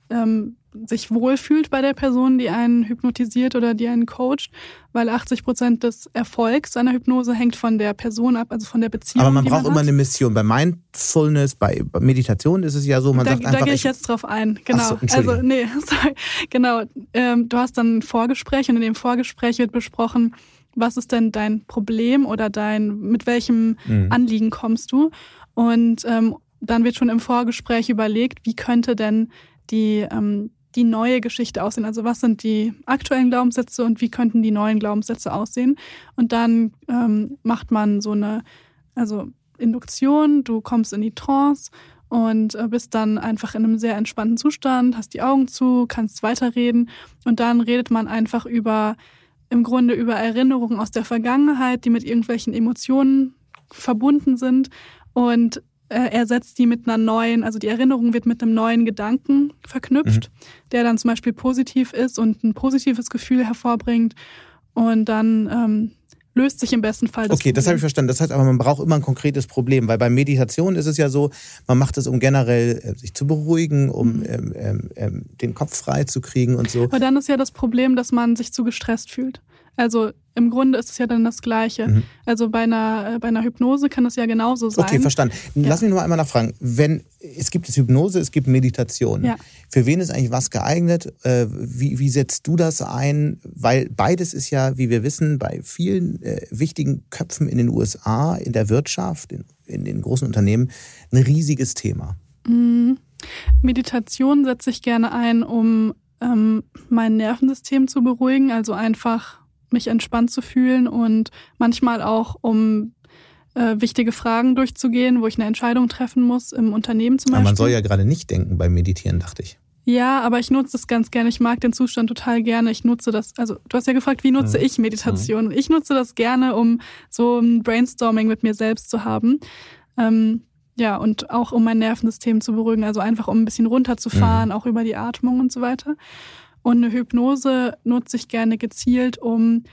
ähm, sich wohlfühlt bei der Person, die einen hypnotisiert oder die einen coacht, weil 80 Prozent des Erfolgs einer Hypnose hängt von der Person ab, also von der Beziehung. Aber man braucht man immer eine Mission. Bei Mindfulness, bei Meditation ist es ja so, man da, sagt da einfach, gehe ich jetzt drauf ein, genau. So, also nee, sorry. genau. Ähm, du hast dann ein Vorgespräch und in dem Vorgespräch wird besprochen, was ist denn dein Problem oder dein, mit welchem Mhm. Anliegen kommst du? Und ähm, dann wird schon im Vorgespräch überlegt, wie könnte denn die, ähm, die neue Geschichte aussehen? Also was sind die aktuellen Glaubenssätze und wie könnten die neuen Glaubenssätze aussehen? Und dann ähm, macht man so eine, also Induktion, du kommst in die Trance und äh, bist dann einfach in einem sehr entspannten Zustand, hast die Augen zu, kannst weiterreden und dann redet man einfach über, im Grunde über Erinnerungen aus der Vergangenheit, die mit irgendwelchen Emotionen verbunden sind und ersetzt die mit einer neuen, also die Erinnerung wird mit einem neuen Gedanken verknüpft, der dann zum Beispiel positiv ist und ein positives Gefühl hervorbringt und dann ähm, löst sich im besten Fall das Okay, Problem. das habe ich verstanden. Das heißt aber, man braucht immer ein konkretes Problem, weil bei Meditation ist es ja so, man macht es, um generell äh, sich zu beruhigen, um mhm. ähm, ähm, ähm, den Kopf frei zu kriegen und so. Aber dann ist ja das Problem, dass man sich zu gestresst fühlt. Also im Grunde ist es ja dann das Gleiche. Mhm. Also bei einer, äh, bei einer Hypnose kann es ja genauso sein. Okay, verstanden. Ja. Lass mich nur einmal nachfragen. Wenn, es gibt es Hypnose, es gibt Meditation. Ja. Für wen ist eigentlich was geeignet? Äh, wie, wie setzt du das ein? Weil beides ist ja, wie wir wissen, bei vielen äh, wichtigen Köpfen in den USA, in der Wirtschaft, in, in den großen Unternehmen, ein riesiges Thema. Mhm. Meditation setze ich gerne ein, um ähm, mein Nervensystem zu beruhigen, also einfach mich entspannt zu fühlen und manchmal auch, um äh, wichtige Fragen durchzugehen, wo ich eine Entscheidung treffen muss im Unternehmen zum Beispiel. Aber man soll ja gerade nicht denken beim Meditieren, dachte ich. Ja, aber ich nutze das ganz gerne. Ich mag den Zustand total gerne. Ich nutze das, also du hast ja gefragt, wie nutze mhm. ich Meditation? Mhm. Ich nutze das gerne, um so ein Brainstorming mit mir selbst zu haben. Ähm, ja, und auch um mein Nervensystem zu beruhigen, also einfach um ein bisschen runterzufahren, mhm. auch über die Atmung und so weiter. Und eine Hypnose nutze ich gerne gezielt, um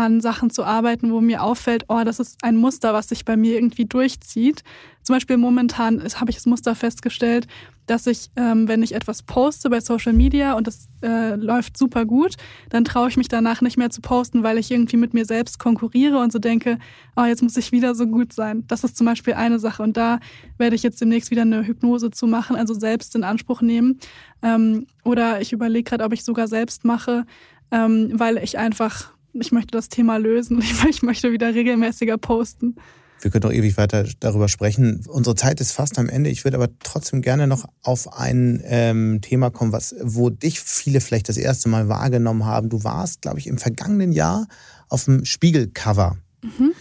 an Sachen zu arbeiten, wo mir auffällt, oh, das ist ein Muster, was sich bei mir irgendwie durchzieht. Zum Beispiel momentan habe ich das Muster festgestellt, dass ich, ähm, wenn ich etwas poste bei Social Media und das äh, läuft super gut, dann traue ich mich danach nicht mehr zu posten, weil ich irgendwie mit mir selbst konkurriere und so denke, oh, jetzt muss ich wieder so gut sein. Das ist zum Beispiel eine Sache und da werde ich jetzt demnächst wieder eine Hypnose zu machen, also selbst in Anspruch nehmen. Ähm, oder ich überlege gerade, ob ich sogar selbst mache, ähm, weil ich einfach ich möchte das Thema lösen. Ich möchte wieder regelmäßiger posten. Wir können doch ewig weiter darüber sprechen. Unsere Zeit ist fast am Ende. Ich würde aber trotzdem gerne noch auf ein ähm, Thema kommen, was, wo dich viele vielleicht das erste Mal wahrgenommen haben. Du warst, glaube ich, im vergangenen Jahr auf dem Spiegelcover. Mhm.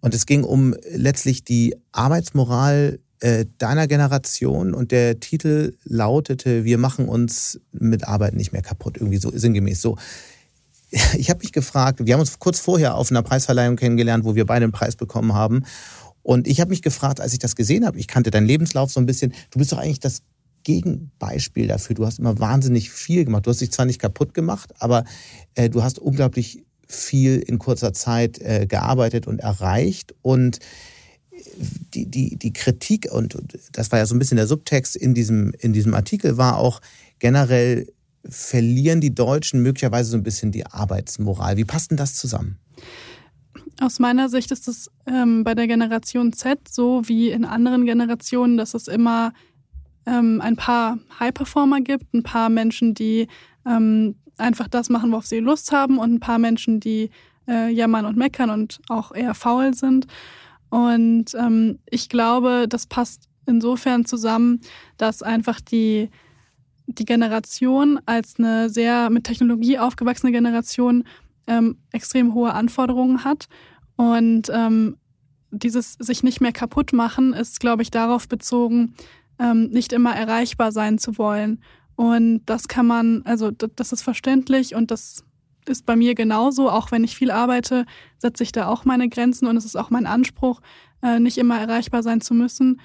Und es ging um letztlich die Arbeitsmoral äh, deiner Generation und der Titel lautete, wir machen uns mit Arbeit nicht mehr kaputt, irgendwie so sinngemäß so. ich habe mich gefragt, wir haben uns kurz vorher auf einer Preisverleihung kennengelernt, wo wir beide einen Preis bekommen haben. Und ich habe mich gefragt, als ich das gesehen habe, ich kannte deinen Lebenslauf so ein bisschen, du bist doch eigentlich das Gegenbeispiel dafür. Du hast immer wahnsinnig viel gemacht. Du hast dich zwar nicht kaputt gemacht, aber äh, du hast unglaublich viel in kurzer Zeit äh, gearbeitet und erreicht. Und die, die, die Kritik, und das war ja so ein bisschen der Subtext in diesem, in diesem Artikel, war auch generell verlieren die Deutschen möglicherweise so ein bisschen die Arbeitsmoral. Wie passt denn das zusammen? Aus meiner Sicht ist es ähm, bei der Generation Z so wie in anderen Generationen, dass es immer ähm, ein paar High-Performer gibt, ein paar Menschen, die ähm, einfach das machen, worauf sie Lust haben und ein paar Menschen, die äh, jammern und meckern und auch eher faul sind. Und ähm, ich glaube, das passt insofern zusammen, dass einfach die die Generation als eine sehr mit Technologie aufgewachsene Generation ähm, extrem hohe Anforderungen hat. Und ähm, dieses sich nicht mehr kaputt machen ist, glaube ich, darauf bezogen, ähm, nicht immer erreichbar sein zu wollen. Und das kann man, also das ist verständlich und das ist bei mir genauso. Auch wenn ich viel arbeite, setze ich da auch meine Grenzen und es ist auch mein Anspruch, äh, nicht immer erreichbar sein zu müssen.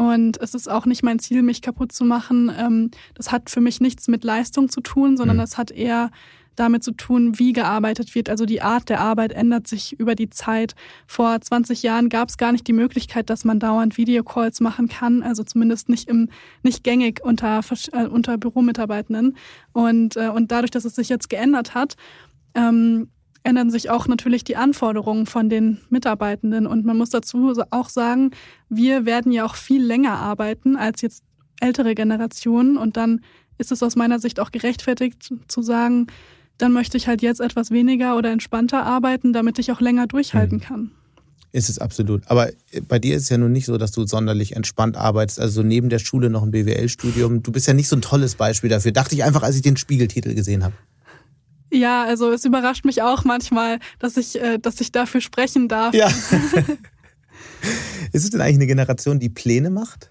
Und es ist auch nicht mein Ziel, mich kaputt zu machen. Ähm, das hat für mich nichts mit Leistung zu tun, sondern mhm. das hat eher damit zu tun, wie gearbeitet wird. Also die Art der Arbeit ändert sich über die Zeit. Vor 20 Jahren gab es gar nicht die Möglichkeit, dass man dauernd Videocalls machen kann, also zumindest nicht im nicht gängig unter äh, unter Büromitarbeitenden. Und äh, und dadurch, dass es sich jetzt geändert hat, ähm, ändern sich auch natürlich die Anforderungen von den Mitarbeitenden. Und man muss dazu auch sagen, wir werden ja auch viel länger arbeiten als jetzt ältere Generationen. Und dann ist es aus meiner Sicht auch gerechtfertigt zu sagen, dann möchte ich halt jetzt etwas weniger oder entspannter arbeiten, damit ich auch länger durchhalten mhm. kann. Ist es absolut. Aber bei dir ist es ja nun nicht so, dass du sonderlich entspannt arbeitest. Also neben der Schule noch ein BWL-Studium. Du bist ja nicht so ein tolles Beispiel dafür. Dachte ich einfach, als ich den Spiegeltitel gesehen habe. Ja, also es überrascht mich auch manchmal, dass ich, äh, dass ich dafür sprechen darf. Ja. Ist es denn eigentlich eine Generation, die Pläne macht?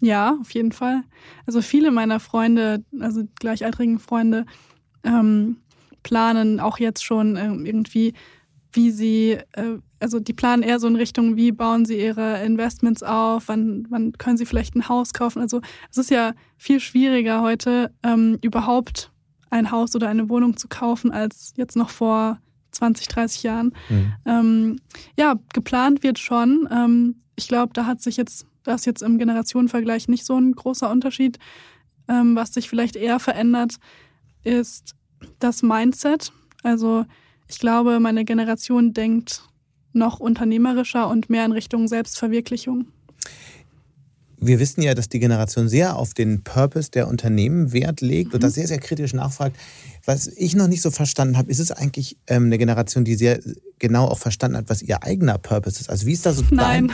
Ja, auf jeden Fall. Also viele meiner Freunde, also gleichaltrigen Freunde, ähm, planen auch jetzt schon äh, irgendwie, wie sie, äh, also die planen eher so in Richtung, wie bauen sie ihre Investments auf, wann, wann können sie vielleicht ein Haus kaufen. Also es ist ja viel schwieriger heute ähm, überhaupt ein Haus oder eine Wohnung zu kaufen als jetzt noch vor 20, 30 Jahren. Mhm. Ähm, ja, geplant wird schon. Ähm, ich glaube, da hat sich jetzt, da ist jetzt im Generationenvergleich nicht so ein großer Unterschied. Ähm, was sich vielleicht eher verändert, ist das Mindset. Also ich glaube, meine Generation denkt noch unternehmerischer und mehr in Richtung Selbstverwirklichung. Wir wissen ja, dass die Generation sehr auf den Purpose der Unternehmen Wert legt mhm. und das sehr, sehr kritisch nachfragt. Was ich noch nicht so verstanden habe, ist es eigentlich ähm, eine Generation, die sehr genau auch verstanden hat, was ihr eigener Purpose ist? Also wie ist das so? Nein,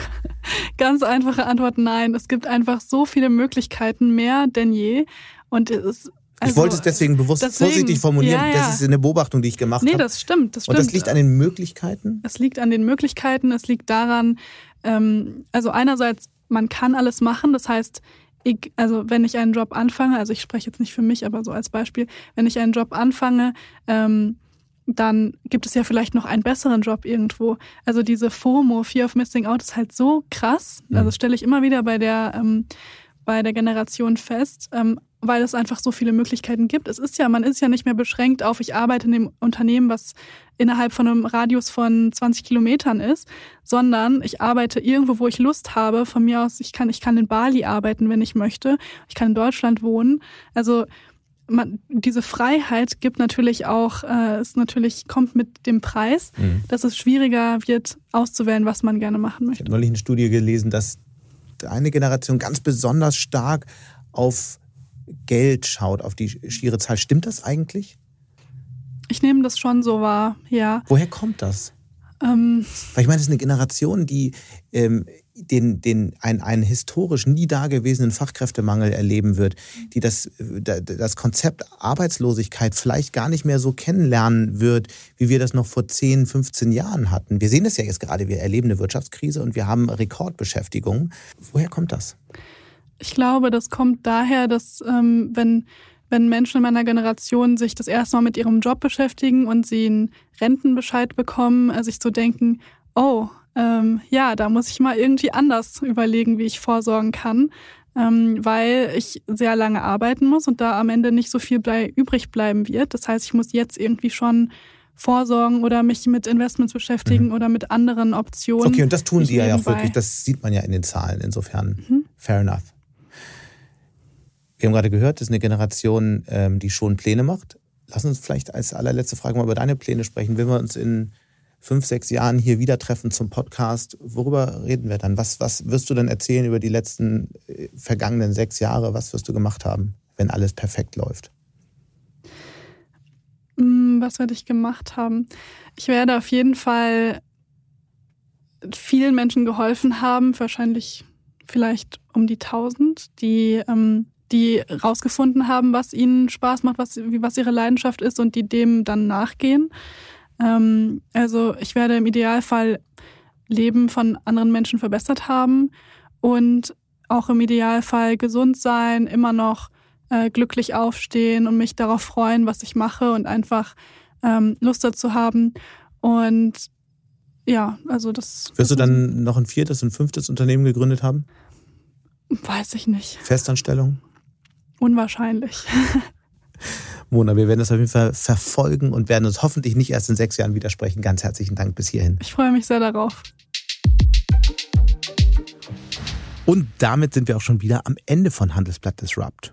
ganz einfache Antwort nein. Es gibt einfach so viele Möglichkeiten, mehr denn je. Und es also, ich wollte es deswegen bewusst deswegen, vorsichtig formulieren. Ja, ja. Das ist eine Beobachtung, die ich gemacht habe. Nee, das stimmt, das stimmt. Und das liegt an den Möglichkeiten? Es liegt an den Möglichkeiten. Es liegt daran, ähm, also einerseits, man kann alles machen. Das heißt, ich, also wenn ich einen Job anfange, also ich spreche jetzt nicht für mich, aber so als Beispiel, wenn ich einen Job anfange, ähm, dann gibt es ja vielleicht noch einen besseren Job irgendwo. Also diese FOMO, Fear of Missing Out, ist halt so krass. Mhm. Also das stelle ich immer wieder bei der ähm, bei der Generation fest. Ähm, weil es einfach so viele Möglichkeiten gibt. Es ist ja, man ist ja nicht mehr beschränkt auf, ich arbeite in dem Unternehmen, was innerhalb von einem Radius von 20 Kilometern ist, sondern ich arbeite irgendwo, wo ich Lust habe. Von mir aus, ich kann, ich kann in Bali arbeiten, wenn ich möchte. Ich kann in Deutschland wohnen. Also man, diese Freiheit gibt natürlich auch, äh, ist natürlich, kommt mit dem Preis, mhm. dass es schwieriger wird, auszuwählen, was man gerne machen möchte. Ich habe neulich eine Studie gelesen, dass eine Generation ganz besonders stark auf Geld schaut, auf die schiere Zahl. Stimmt das eigentlich? Ich nehme das schon so wahr, ja. Woher kommt das? Ähm, Weil ich meine, das ist eine Generation, die ähm, den, den, ein, einen historisch nie dagewesenen Fachkräftemangel erleben wird, die das, das Konzept Arbeitslosigkeit vielleicht gar nicht mehr so kennenlernen wird, wie wir das noch vor 10, 15 Jahren hatten. Wir sehen das ja jetzt gerade, wir erleben eine Wirtschaftskrise und wir haben Rekordbeschäftigung. Woher kommt das? Ich glaube, das kommt daher, dass ähm, wenn, wenn Menschen in meiner Generation sich das erste Mal mit ihrem Job beschäftigen und sie einen Rentenbescheid bekommen, äh, sich so denken, oh, ähm, ja, da muss ich mal irgendwie anders überlegen, wie ich vorsorgen kann, ähm, weil ich sehr lange arbeiten muss und da am Ende nicht so viel blei übrig bleiben wird. Das heißt, ich muss jetzt irgendwie schon vorsorgen oder mich mit Investments beschäftigen mhm. oder mit anderen Optionen. Okay, und das tun Sie ja auch wirklich, das sieht man ja in den Zahlen, insofern mhm. fair enough. Wir haben gerade gehört, das ist eine Generation, ähm, die schon Pläne macht. Lass uns vielleicht als allerletzte Frage mal über deine Pläne sprechen. Wenn wir uns in fünf, sechs Jahren hier wieder treffen zum Podcast, worüber reden wir dann? Was, was wirst du dann erzählen über die letzten äh, vergangenen sechs Jahre? Was wirst du gemacht haben, wenn alles perfekt läuft? Mm, was werde ich gemacht haben? Ich werde auf jeden Fall vielen Menschen geholfen haben, wahrscheinlich vielleicht um die tausend, die ähm, die rausgefunden haben, was ihnen Spaß macht, was, was ihre Leidenschaft ist und die dem dann nachgehen. Ähm, also ich werde im Idealfall Leben von anderen Menschen verbessert haben und auch im Idealfall gesund sein, immer noch äh, glücklich aufstehen und mich darauf freuen, was ich mache und einfach ähm, Lust dazu haben. Und ja, also das. Wirst du dann noch ein viertes und fünftes Unternehmen gegründet haben? Weiß ich nicht. Festanstellung? Unwahrscheinlich. Mona, wir werden das auf jeden Fall verfolgen und werden uns hoffentlich nicht erst in sechs Jahren widersprechen. Ganz herzlichen Dank bis hierhin. Ich freue mich sehr darauf. Und damit sind wir auch schon wieder am Ende von Handelsblatt Disrupt.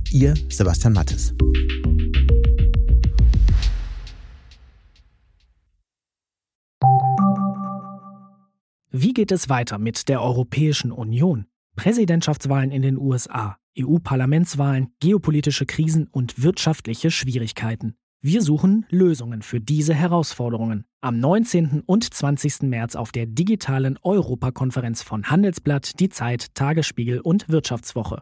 Ihr Sebastian Mattes. Wie geht es weiter mit der Europäischen Union? Präsidentschaftswahlen in den USA, EU-Parlamentswahlen, geopolitische Krisen und wirtschaftliche Schwierigkeiten. Wir suchen Lösungen für diese Herausforderungen. Am 19. und 20. März auf der digitalen Europakonferenz von Handelsblatt, Die Zeit, Tagesspiegel und Wirtschaftswoche.